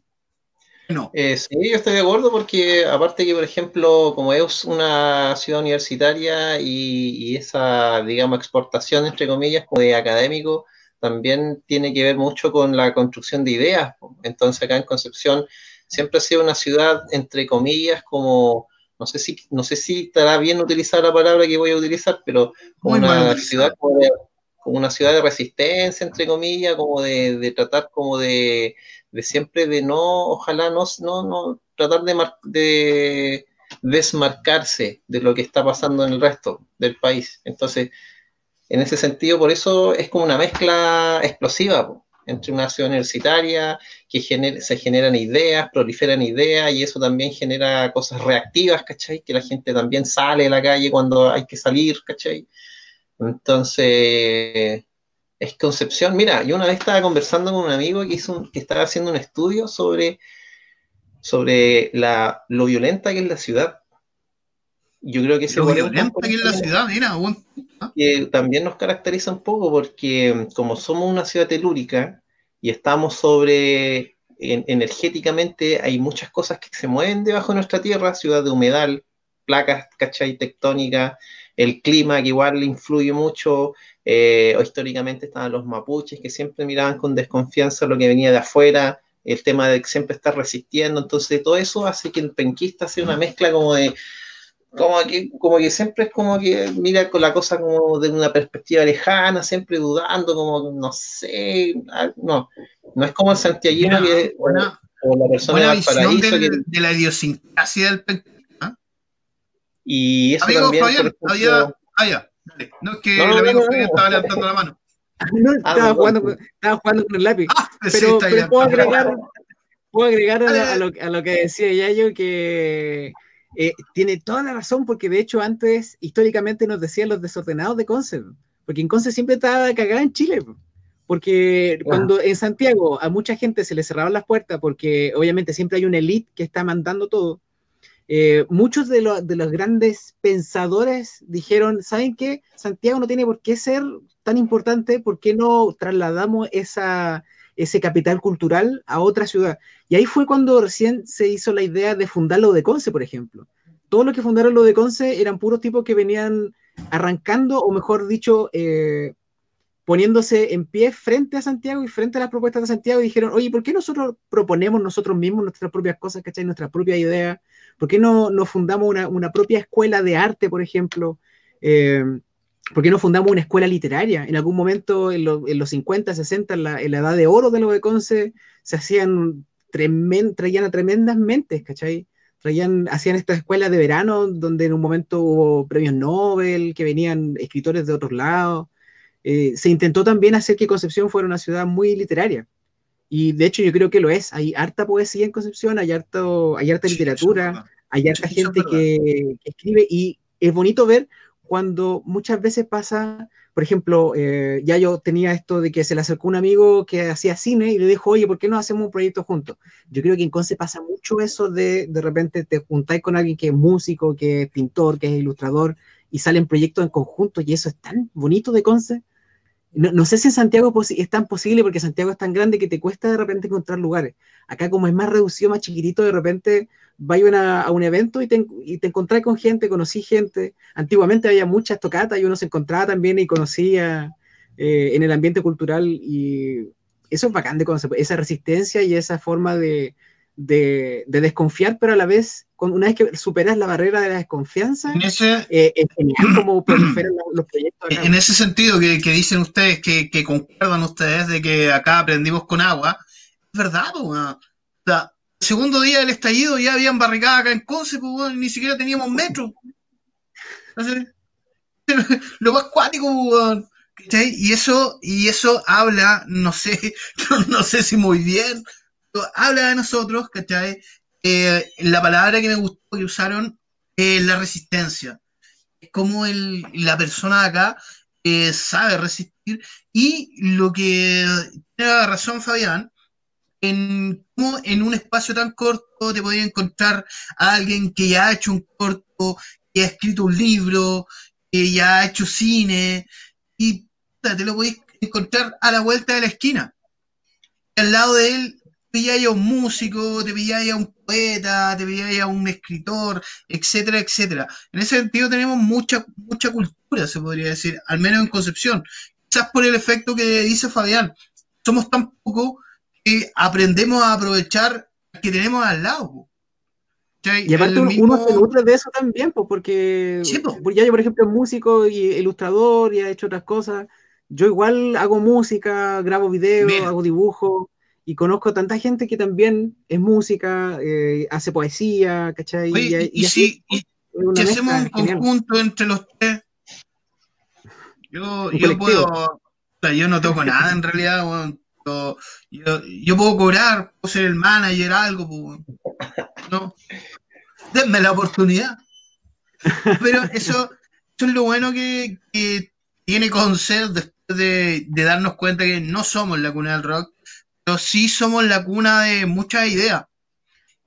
No. Eh, sí, yo estoy de acuerdo porque aparte que, por ejemplo, como es una ciudad universitaria y, y esa, digamos, exportación, entre comillas, como de académico, también tiene que ver mucho con la construcción de ideas. Entonces acá en Concepción siempre ha sido una ciudad, entre comillas, como, no sé si, no sé si estará bien utilizar la palabra que voy a utilizar, pero como Muy una ciudad como, de- como una ciudad de resistencia, entre comillas, como de, de tratar como de de siempre de no, ojalá no, no, no tratar de, mar- de desmarcarse de lo que está pasando en el resto del país. Entonces, en ese sentido, por eso es como una mezcla explosiva entre una ciudad universitaria, que gener- se generan ideas, proliferan ideas, y eso también genera cosas reactivas, ¿cachai? Que la gente también sale a la calle cuando hay que salir, ¿cachai? Entonces, es Concepción. Mira, yo una vez estaba conversando con un amigo que, hizo un- que estaba haciendo un estudio sobre, sobre la, lo violenta que es la ciudad. Yo creo que ese Lo violenta que es la ciudad, mira, que también nos caracteriza un poco porque como somos una ciudad telúrica y estamos sobre, en- energéticamente hay muchas cosas que se mueven debajo de nuestra tierra, ciudad de humedal, placas, ¿cachai? Tectónicas, el clima que igual le influye mucho, eh, o históricamente estaban los mapuches que siempre miraban con desconfianza lo que venía de afuera, el tema de siempre estar resistiendo, entonces todo eso hace que el penquista sea una mezcla como de como que, como que siempre es como que mira con la cosa como de una perspectiva lejana, siempre dudando, como no sé, ah, no, no es como el santiaguino Buena- que, buena- o, la persona Buena de visión Valparaíso del- que- de la idiosincrasia del penquista. y eso Amigo también, Fabián, había. ejemplo, Ah, dale. No es que No, el amigo no, no, Fabián no. estaba levantando la mano. No, Ah, estaba, jugando, con- estaba jugando con el lápiz. Ah, pero, puedo agregar, puedo agregar a, lo, a lo que decía Yayo que eh, tiene toda la razón, porque de hecho antes históricamente nos decían los desordenados de Conce, porque en Conce siempre estaba cagada en Chile. po. Porque cuando en Santiago a mucha gente se le cerraban las puertas, porque obviamente siempre hay una elite que está mandando todo, eh, muchos de, de los grandes pensadores dijeron, ¿saben qué? Santiago no tiene por qué ser tan importante, ¿por qué no trasladamos esa, ese capital cultural a otra ciudad? Y ahí fue cuando recién se hizo la idea de fundar lo de Conce, por ejemplo. Todos los que fundaron lo de Conce eran puros tipos que venían arrancando, o mejor dicho, eh, poniéndose en pie frente a Santiago y frente a las propuestas de Santiago dijeron, oye, ¿por qué nosotros proponemos nosotros mismos nuestras propias cosas, ¿cachai? Nuestras propias ideas? ¿Por qué no, no fundamos una, una propia escuela de arte, por ejemplo? Eh, ¿Por qué no fundamos una escuela literaria? En algún momento, en, lo- en los 50, 60, en la, en la edad de oro de lo de se hacían tremen- traían a tremendas mentes, ¿cachai? Traían, hacían estas escuelas de verano donde en un momento hubo premios Nobel, que venían escritores de otros lados. Eh, se intentó también hacer que Concepción fuera una ciudad muy literaria. Y de hecho yo creo que lo es. Hay harta poesía en Concepción, hay, harto, hay harta Sí, literatura, hay harta Sí, gente que, que escribe y es bonito ver cuando muchas veces pasa, por ejemplo, eh, ya yo tenía esto de que se le acercó un amigo que hacía cine y le dijo, oye, ¿por qué no hacemos un proyecto juntos? Yo creo que en Conce pasa mucho eso de de repente te juntáis con alguien que es músico, que es pintor, que es ilustrador y salen proyectos en conjunto y eso es tan bonito de Conce. No, no sé si en Santiago es tan posible porque Santiago es tan grande que te cuesta de repente encontrar lugares. Acá como es más reducido, más chiquitito, de repente vas a, a un evento y te, y te encontrás con gente, conocí gente. Antiguamente había muchas tocatas y uno se encontraba también y conocía eh, en el ambiente cultural y eso es bacán de conocer, esa resistencia y esa forma de, de- de desconfiar, pero a la vez, una vez que superas la barrera de la desconfianza, En ese, eh, es genial cómo proliferan los, proyectos acá. en ese sentido que, que dicen ustedes, que, que concuerdan ustedes de que acá aprendimos con agua, es verdad. O sea, el segundo día del estallido ya habían barricadas acá en Conce, ni siquiera teníamos metro. Entonces, lo más cuático. Y eso, y eso habla, no sé, no sé si muy bien, habla de nosotros, ¿cachai? Eh, la palabra que me gustó que usaron es la resistencia. Es como el, la persona acá eh, sabe resistir y lo que tiene razón Fabián, en cómo en un espacio tan corto te podía encontrar a alguien que ya ha hecho un corto, que ha escrito un libro, que ya ha hecho cine, y te lo podéis encontrar a la vuelta de la esquina. Al lado de él pilláis a un músico, te pilláis a un poeta, te pilláis a un escritor, etcétera, etcétera. En ese sentido tenemos mucha, mucha cultura, se podría decir, al menos en Concepción. Quizás por el efecto que dice Fabián, somos tan poco que aprendemos a aprovechar que tenemos al lado. Y aparte uno, mismo- uno se nutre de eso también, pues, porque Sí, porque ya yo, por ejemplo, es músico y ilustrador y ha hecho otras cosas. Yo igual hago música, grabo videos, hago dibujos y conozco tanta gente que también es música, eh, hace poesía, ¿cachai? Oye, y, y así si, y si hacemos un genial. conjunto entre los tres, yo, yo puedo, o sea, yo no toco nada en realidad, yo, yo, yo puedo cobrar, puedo ser el manager, algo, pues, no, denme la oportunidad. Pero eso, eso es lo bueno que, que tiene Concert después de, de darnos cuenta que no somos la cuna del rock, pero sí somos la cuna de muchas ideas.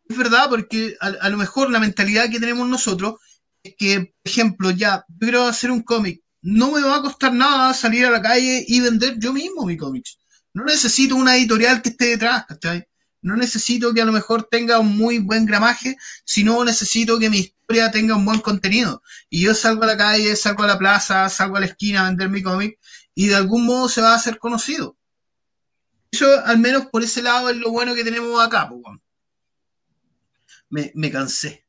Es verdad, porque a, a lo mejor la mentalidad que tenemos nosotros es que, por ejemplo, ya, yo quiero hacer un cómic, no me va a costar nada salir a la calle y vender yo mismo mi cómic. No necesito una editorial que esté detrás, ¿cachai? No necesito que a lo mejor tenga un muy buen gramaje, sino necesito que mi historia tenga un buen contenido. Y yo salgo a la calle, salgo a la plaza, salgo a la esquina a vender mi cómic y de algún modo se va a hacer conocido. Eso, al menos por ese lado, es lo bueno que tenemos acá, pues, me, cansé.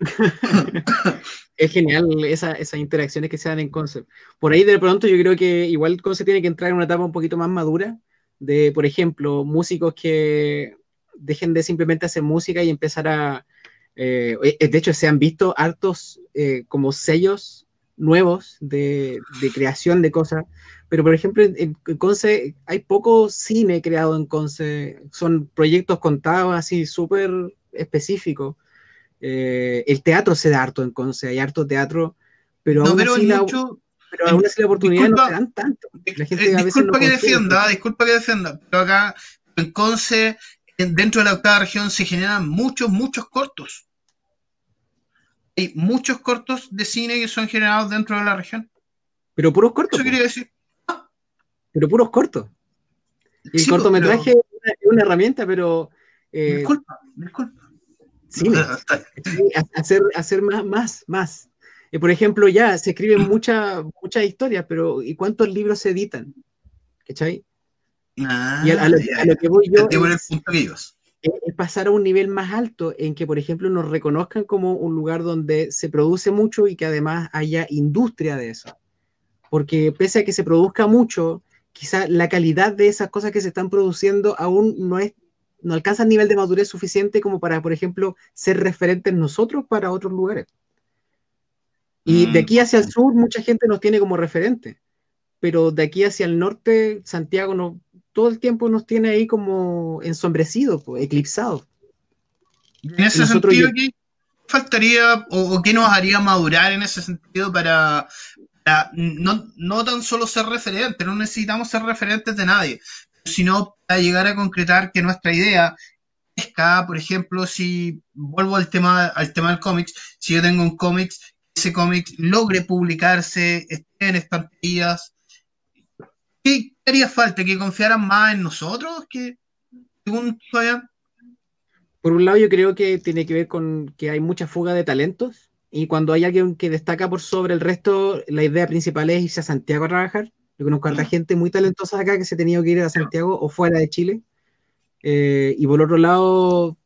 es genial esa- esas interacciones que se dan en Concept. Por ahí de pronto yo creo que igual Concept tiene que entrar en una etapa un poquito más madura de, por ejemplo, músicos que dejen de simplemente hacer música y empezar a... eh, eh, de hecho, se han visto hartos eh, como sellos nuevos de creación de cosas, pero por ejemplo en, Conce hay poco cine creado en Conce, son proyectos contados así súper específicos. Eh, el teatro se da harto en Conce, hay harto teatro, pero No, aún pero así la, mucho, pero aún así la oportunidad no se dan tanto. La gente Eh, a veces disculpa no que defienda, eso. disculpa que defienda, pero acá en Conce, en- dentro de la octava región, se generan muchos, muchos cortos. Hay muchos cortos de cine que son generados dentro de la región. Pero puros cortos, Eso quiere decir. Pero puros cortos. Y el Sí, cortometraje es una, es una herramienta, pero eh, disculpa, disculpa. cine. Sí, ha- hacer, hacer más, más, más. Eh, por ejemplo, ya se escriben muchas muchas historias, pero ¿y cuántos libros se editan? ¿Cachai? Ah, Y a, a lo, ya, a lo que voy yo es pasar a un nivel más alto en que, por ejemplo, nos reconozcan como un lugar donde se produce mucho y que además haya industria de eso. Porque pese a que se produzca mucho, quizá la calidad de esas cosas que se están produciendo aún no es no alcanza el nivel de madurez suficiente como para, por ejemplo, ser referentes nosotros para otros lugares. Y de aquí hacia el sur mucha gente nos tiene como referente, pero de aquí hacia el norte Santiago no, todo el tiempo nos tiene ahí como ensombrecidos, pues, eclipsados. En ese Nosotros sentido, ¿qué faltaría o, o qué nos haría madurar en ese sentido para, no, no tan solo ser referentes, no necesitamos ser referentes de nadie, sino para llegar a concretar que nuestra idea es que, por ejemplo, si vuelvo al tema, al tema del cómics, si yo tengo un cómics, ese cómic logre publicarse, esté en estanterías, ¿qué haría falta? ¿Que confiaran más en nosotros? que según? Por un lado, yo creo que tiene que ver con que hay mucha fuga de talentos y cuando hay alguien que destaca por sobre el resto, la idea principal es irse a Santiago a trabajar. Yo conozco a harta gente muy talentosa acá que se ha tenido que ir a Santiago o fuera de Chile. Eh, y por otro lado,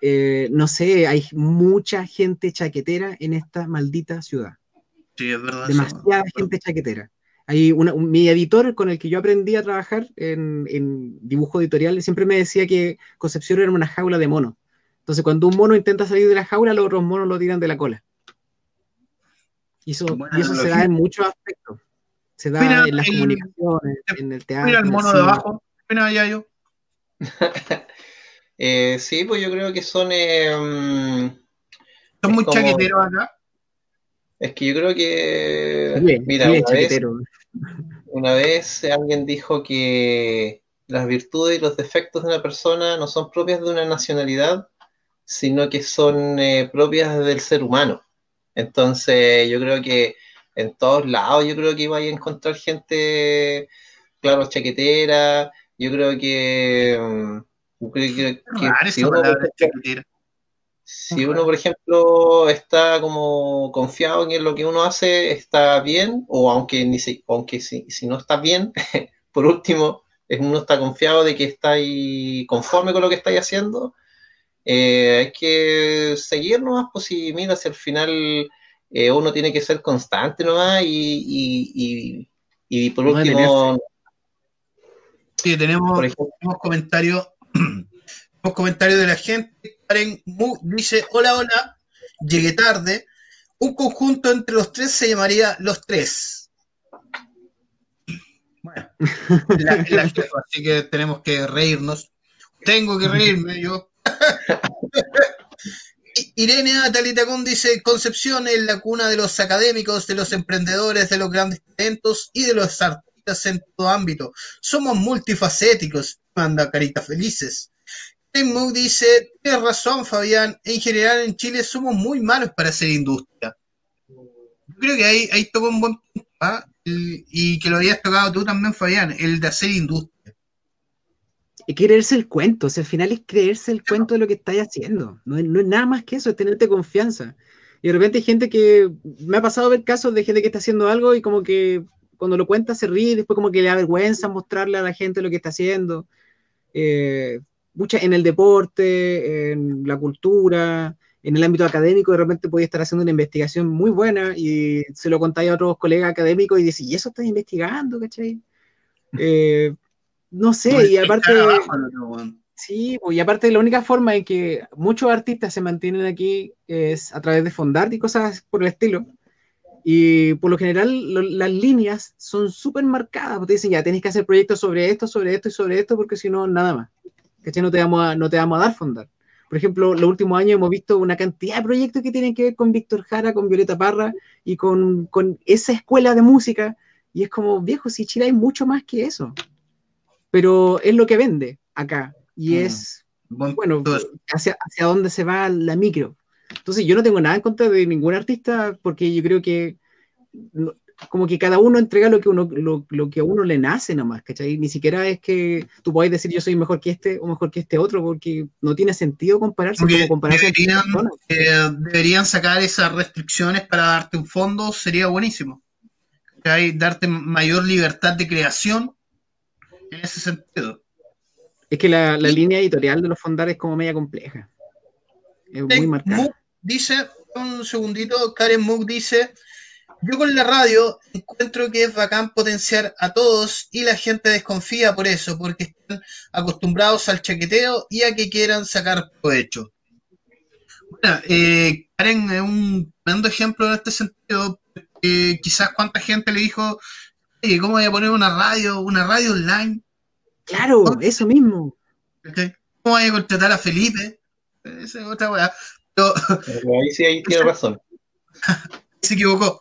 eh, no sé, hay mucha gente chaquetera en esta maldita ciudad. Sí, es verdad. demasiada gente chaquetera. Hay una, un- mi editor con el que yo aprendí a trabajar en, en dibujo editorial siempre me decía que Concepción era una jaula de monos. Entonces, cuando un mono intenta salir de la jaula, los otros monos lo tiran de la cola. Y eso, Buena y eso se da en muchos aspectos. Se da Mira, en las el- comunicaciones, en el teatro. Mira el mono de abajo. Mira, ya yo. Eh, sí, pues yo creo que son. eh, Son muy como- chaqueteros acá. es que yo creo que. Bien, Mira, bien, una vez, una vez alguien dijo que las virtudes y los defectos de una persona no son propias de una nacionalidad, sino que son eh, propias del ser humano. Entonces, yo creo que en todos lados, yo creo que iba a encontrar gente, claro, chaquetera. Yo creo que. mm, yo creo que- que Rara si uno, si por ejemplo, está como confiado en que lo que uno hace está bien, o aunque ni si, aunque si, si no está bien, por último, es- uno está confiado de que está ahí conforme con lo que estáis haciendo, eh, hay que seguir nomás, pues si mira, si al final eh, uno tiene que ser constante nomás y, y, y, y por No último, Sí, tenemos, tenemos comentarios. comentarios de la gente. Karen Mu dice: Hola, hola. Llegué tarde. Un conjunto entre los tres se llamaría Los Tres. Bueno, la, la jefa, así que tenemos que reírnos. Tengo que reírme yo. Irene Talitacón dice, Concepción es la cuna de los académicos, de los emprendedores, de los grandes talentos y de los artistas en todo ámbito. Somos multifacéticos, manda caritas felices. Tim Moog dice, tienes razón Fabián, en general en Chile somos muy malos para hacer industria. Yo creo que ahí, ahí tocó un buen punto, ¿ah? Y que lo habías tocado tú también Fabián, el de hacer industria. Es creerse el cuento, o sea, al final es creerse el cuento de lo que estáis haciendo. No es, no es nada más que eso, es tenerte confianza. Y de repente hay gente que, me ha pasado ver casos de gente que está haciendo algo y como que cuando lo cuenta se ríe después como que le da vergüenza mostrarle a la gente lo que está haciendo. Eh, mucha, en el deporte, en la cultura, en el ámbito académico de repente podía estar haciendo una investigación muy buena y se lo contáis a otros colegas académicos y decís, ¿y eso estás investigando, cachai? Eh, no sé, y aparte... Sí, y aparte la única forma en que muchos artistas se mantienen aquí es a través de fondar y cosas por el estilo. Y por lo general lo- las líneas son súper marcadas, te dicen, ya, tenés que hacer proyectos sobre esto, sobre esto y sobre esto, porque si no, nada más. ¿Cachai? No te vamos a, no te vamos a dar fondar. Por ejemplo, los últimos años hemos visto una cantidad de proyectos que tienen que ver con Víctor Jara, con Violeta Parra y con, con esa escuela de música. Y es como, viejo, si Chile hay mucho más que eso. Pero es lo que vende acá. Y Mm. es, Buen bueno, hacia, hacia dónde se va la micro. Entonces, yo no tengo nada en contra de ningún artista porque yo creo que como que cada uno entrega lo que, uno, lo, lo que a uno le nace nomás, ¿cachai? Ni siquiera es que tú puedas decir yo soy mejor que este o mejor que este otro porque no tiene sentido compararse Porque como compararse deberían, eh, deberían sacar esas restricciones para darte un fondo, sería buenísimo. ¿Cachai? Darte mayor libertad de creación en ese sentido. Es que la, la línea editorial de los fondar es como media compleja. Es muy marcada. Mook dice, un segundito, Karen Mook dice, yo con la radio encuentro que es bacán potenciar a todos y la gente desconfía por eso, porque están acostumbrados al chaqueteo y a que quieran sacar provecho. Bueno, eh, Karen es un tremendo ejemplo en este sentido, porque quizás cuánta gente le dijo, oye, ¿cómo voy a poner una radio, una radio online? Claro, eso mismo. ¿Cómo voy a contratar a Felipe? Esa es otra weá. Pero Pero ahí sí ahí tiene razón. se equivocó.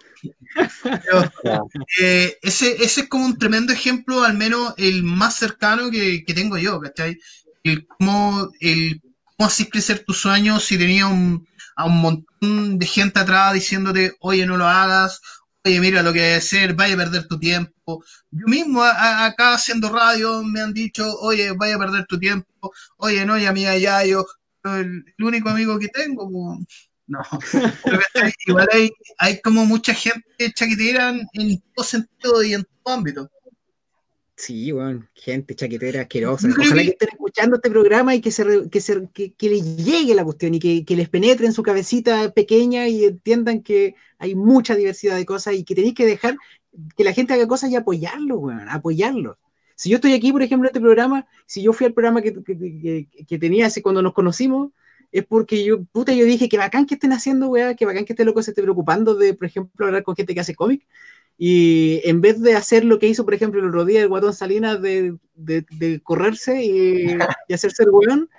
Pero, eh, ese, ese es como un tremendo ejemplo, al menos el más cercano que, que tengo yo, ¿cachai? El cómo, el cómo hacer crecer tus sueños si tenía un, a un montón de gente atrás diciéndote, oye, no lo hagas, oye, mira lo que que hacer, vaya a perder tu tiempo. Yo mismo a- a- acá haciendo radio me han dicho, oye, vaya a perder tu tiempo, oye, no, y amiga Yayo, el, el único amigo que tengo, pues, no. Igual hay, hay como mucha gente chaquetera en, en todo sentido y en todo ámbito. Sí, bueno, gente chaquetera asquerosa. Ojalá que- estén escuchando este programa y que se, que, se que, que les llegue la cuestión y que, que les penetre en su cabecita pequeña y entiendan que hay mucha diversidad de cosas y que tenéis que dejar que la gente haga cosas y apoyarlo, weón, apoyarlo. Si yo estoy aquí, por ejemplo, en este programa, si yo fui al programa que, que, que- que tenía hace cuando nos conocimos, es porque yo, puta, yo dije que bacán que estén haciendo, weá, que bacán que este loco se esté preocupando de, por ejemplo, hablar con gente que hace cómic. Y en vez de hacer lo que hizo, por ejemplo, el otro día el guatón Salinas de, de, de correrse y, y hacerse el weón,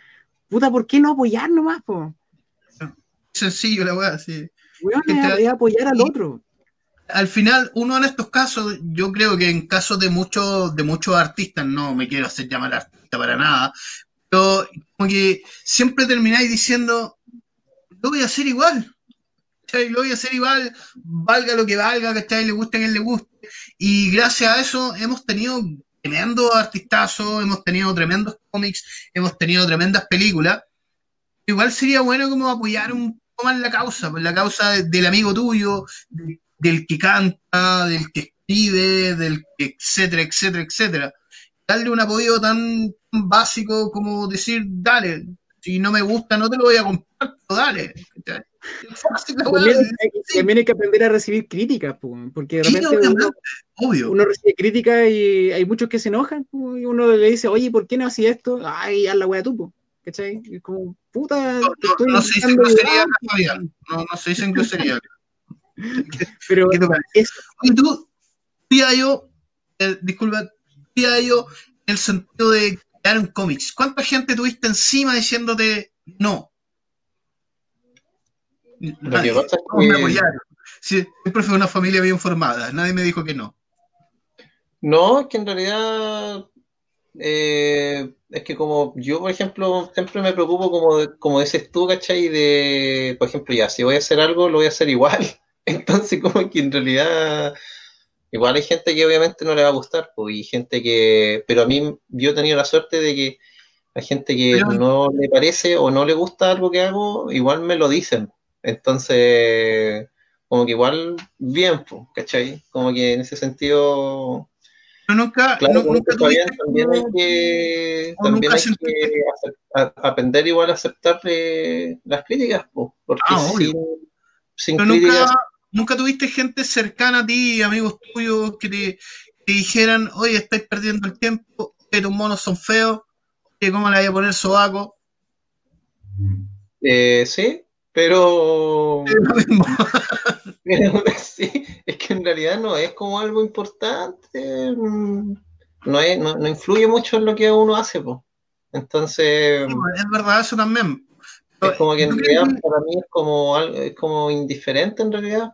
puta, ¿por qué no apoyar nomás, po? Sencillo la weá, sí. Weón, es apoyar al otro. Al final, uno en estos casos, yo creo que en casos de muchos, de muchos artistas, no me quiero hacer llamar artista para nada, pero como que siempre termináis diciendo, lo voy a hacer igual. ¿Cachai? Lo voy a hacer igual, valga lo que valga, ¿cachai? Le guste a quien le guste. Y gracias a eso hemos tenido tremendos artistazos, hemos tenido tremendos cómics, hemos tenido tremendas películas. Igual sería bueno como apoyar un poco más la causa, pues la causa de- del amigo tuyo, de- del que canta, del que escribe, del que etcétera, etcétera, etcétera. Darle un apoyo tan básico como decir, dale, si no me gusta no te lo voy a comprar, pero dale. También, hay, también hay que aprender a recibir críticas, po, porque de repente uno, obvio. uno recibe críticas y hay muchos que se enojan, y uno le dice, oye, ¿por qué no hacías esto? Ay, haz la wea tú, ¿cachai? Y es como, puta, No, no- no se dice grosería, Fabián. No, no se dicen grosería. pero ¿Qué te parece? tú, tía yo, eh, disculpa, tía yo, en el sentido de crear un cómics, ¿cuánta gente tuviste encima diciéndote no? Lo que pasa me que- apoyaron. Sí, siempre fue una familia bien formada, nadie me dijo que no. No, es que en realidad eh, es que como yo, por ejemplo, siempre me preocupo como, de- como dices tú, ¿cachai? De, por ejemplo, ya, si voy a hacer algo, lo voy a hacer igual. Entonces, como que en realidad, igual hay gente que obviamente no le va a gustar, pues, y gente que, pero a mí, yo he tenido la suerte de que hay gente que Pero- no le parece o no le gusta algo que hago, igual me lo dicen. Entonces, como que igual bien, pues, ¿cachai? Como que en ese sentido Pero nunca, Claro, como nunca tuviste también hay que, también hay que aprender igual a aceptar eh, las críticas, po, porque Ah, sin, críticas, nunca, tuviste gente cercana a ti, amigos tuyos, que te, dijeran, oye, estáis perdiendo el tiempo, que tus monos son feos, que cómo le voy a poner sobaco. eh, sí, pero, Es lo mismo. pero sí, es que en realidad no es como algo importante, mm, no, es, no, no influye mucho en lo que uno hace, pues. Entonces, Es verdad, eso también. es como que en realidad para mí es como algo, es como indiferente en realidad.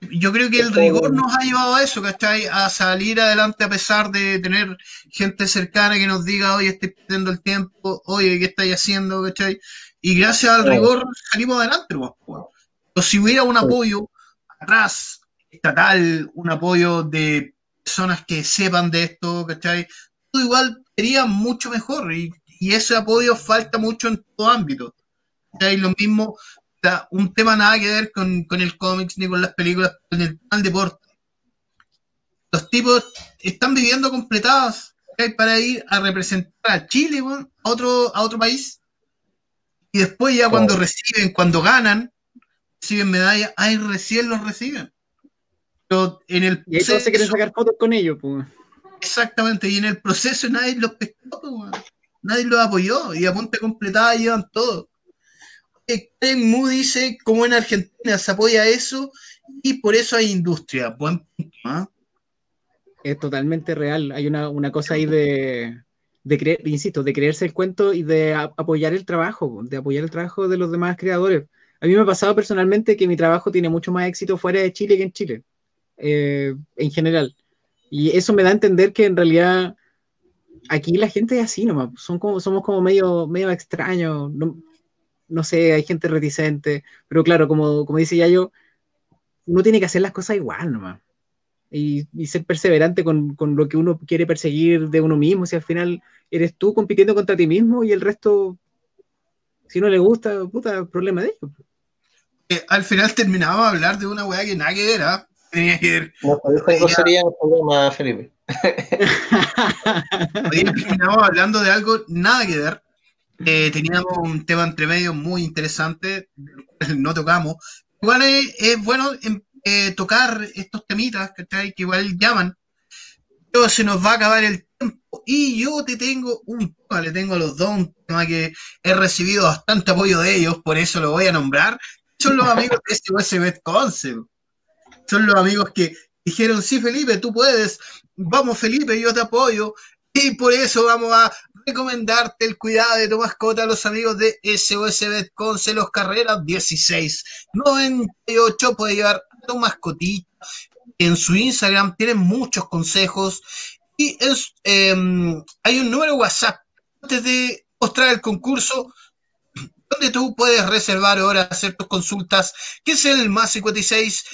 Yo creo que el rigor nos ha llevado a eso, ¿cachai? A salir adelante a pesar de tener gente cercana que nos diga, oye, estoy perdiendo el tiempo, oye, ¿qué estáis haciendo? ¿cachai? Y gracias al rigor salimos adelante, pues. Pero si hubiera un apoyo atrás, estatal, un apoyo de personas que sepan de esto, ¿cachai? Todo igual sería mucho mejor y, y ese apoyo falta mucho en todo ámbito. ¿cachai? Lo mismo, sea, un tema nada que ver con, con el cómics ni con las películas, con el, con el deporte. Los tipos están viviendo completados para ir a representar a Chile, a otro, a otro país. Y después ya cuando Claro. reciben, cuando ganan, reciben medallas, ahí recién los reciben. Pero en el Y todos se quieren proceso- sacar fotos con ellos, pues. Exactamente, y en el proceso nadie los pescó, pues, nadie los apoyó, y a punta completada llevan todo. Craig Moody dice, como en Argentina se apoya eso, y por eso hay industria. Buen ¿ah? Es totalmente real. Hay una, una cosa ahí de, de creer, insisto, de creerse el cuento y de apoyar el trabajo, de apoyar el trabajo de los demás creadores. A mí me ha pasado personalmente que mi trabajo tiene mucho más éxito fuera de Chile que en Chile, eh, en general. Y eso me da a entender que en realidad aquí la gente es así nomás, son como, somos como medio, medio extraños, no, no sé, hay gente reticente, pero claro, como, como dice Yayo, uno tiene que hacer las cosas igual nomás y, y ser perseverante con, con lo que uno quiere perseguir de uno mismo, si al final eres tú compitiendo contra ti mismo y el resto, si no le gusta, puta, problema de ellos. Eh, al final terminamos de hablar de una weá que nada que ver, ¿ah? Tenía que ver. No, eso sería el problema, Felipe. Hoy terminamos hablando de algo nada que ver. Eh, teníamos un tema entre medio muy interesante, del cual no tocamos. Igual es, es bueno em, eh, tocar estos temitas que igual llaman. Pero se nos va a acabar el tiempo. Y yo te tengo un tema, le tengo a los dos un tema que he recibido bastante apoyo de ellos, por eso lo voy a nombrar. Son los amigos de SOS Bet Concept. Son los amigos que dijeron, sí, Felipe, tú puedes. Vamos, Felipe, yo te apoyo. Y por eso vamos a recomendarte el cuidado de tu mascota a los amigos de SOS Bet Conce, los carreras 1698. Puedes llevar a tu mascotita. En su Instagram tienen muchos consejos. Y es, eh, hay un número WhatsApp antes de mostrar el concurso donde tú puedes reservar ahora, hacer tus consultas, que es el más 56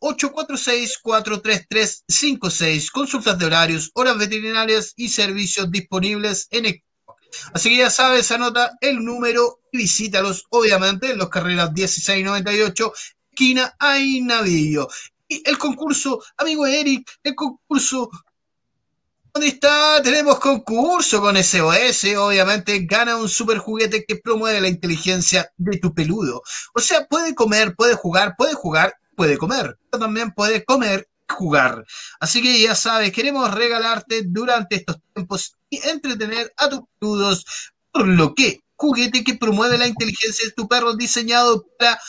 9846-43356. Consultas de horarios, horas veterinarias y servicios disponibles en. Así que ya sabes, anota el número y visítalos, obviamente, en los carreras 1698, esquina Ainavillo. Y el concurso, amigo Eric, el concurso ¿Dónde está? Tenemos concurso con SOS. Obviamente gana un super juguete que promueve la inteligencia de tu peludo. O sea, puede comer, puede jugar, puede jugar, puede comer. Pero también puede comer y jugar. Así que ya sabes, queremos regalarte durante estos tiempos y entretener a tus peludos. Por lo que, juguete que promueve la inteligencia de tu perro diseñado para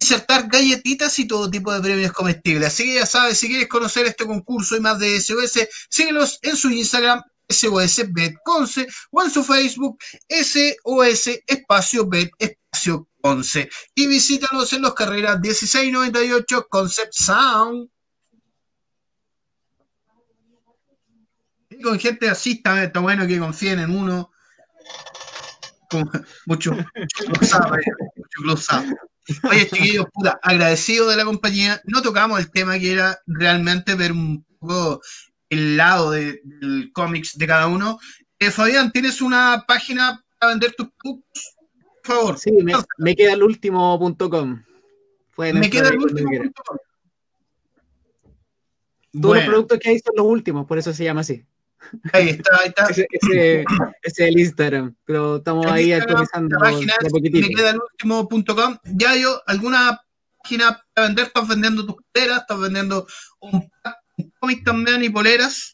insertar galletitas y todo tipo de premios comestibles. Así que ya sabes, si quieres conocer este concurso y más de SOS, síguelos en su Instagram, SOS Betconce, o en su Facebook, SOS Espacio Bet Espacio Conce. Y visítanos en los carreras 1698 Concept Sound. Y con gente así está, bueno que confíen en uno. Con mucho, mucho close-up, eh. Oye, chiquillos, puta, agradecido de la compañía. No tocamos el tema que era realmente ver un poco el lado de- del cómics de cada uno. Eh, Fabián, ¿tienes una página para vender tus productos? Favor. Sí, me, me queda el último.com. Me queda el cuando último quieran. punto. Todos los productos que hay son los últimos, por eso se llama así. ahí está, ahí está. Ese, es el Instagram, pero estamos ahí Instagram, actualizando la página me queda el último.com. Ya yo, alguna página para vender, estás vendiendo tus poleras, estás vendiendo un, un cómic también y poleras.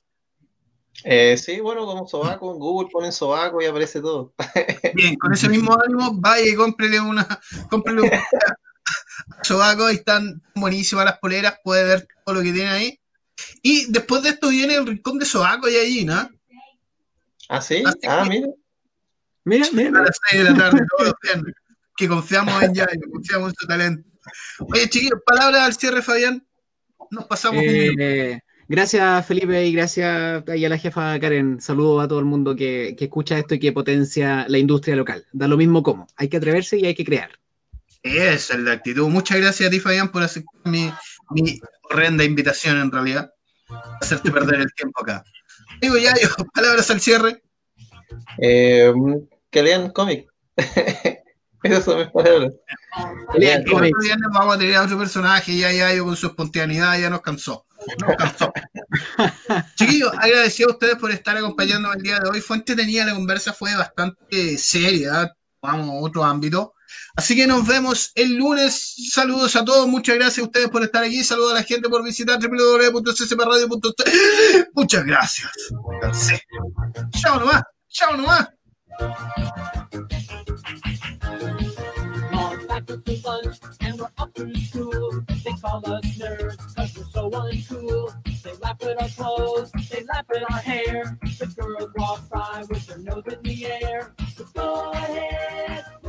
Eh, sí, bueno, como sobaco, en Google ponen sobaco y aparece todo. Bien, con ese mismo ánimo, vaya y cómprele una, cómprele un sobaco, están buenísimas las poleras, puede ver todo lo que tiene ahí. Y después de esto viene el rincón de sobaco y allí, ¿no? Ah, sí, Así ah, que- mira. Mira, mira, A las 6 de la tarde, todos los viernes, que confiamos en ya, que confiamos en su talento. Oye, chiquillos, palabras al cierre, Fabián. Nos pasamos un minuto. Eh, gracias Felipe y gracias a la jefa Karen. Saludos a todo el mundo que, que escucha esto y que potencia la industria local. Da lo mismo como. Hay que atreverse y hay que crear. Esa es la actitud. Muchas gracias a ti, Fabián, por aceptar mi, mi horrenda invitación, en realidad. Hacerte perder el tiempo acá. Digo ya, yo, palabras al cierre. Eh, que lean cómic. Esas son mis palabras. Viernes vamos a tener a otro personaje, ya, ya, yo con su espontaneidad ya nos cansó. Nos cansó. Chiquillos, agradecido a ustedes por estar acompañándome el día de hoy. Fue entretenida la conversa, fue bastante seria. Vamos a otro ámbito. Así que nos vemos el lunes. Saludos a todos. Muchas gracias a ustedes por estar aquí. Saludos a la gente por visitar www.ccpradio.cl. Muchas gracias. Cansé. Chao nomás. Chao nomás. up through school. They call us nerds, cause we're so uncool. They laugh at our clothes, they laugh at our hair. The girls walk by with their nose in the air. So go ahead.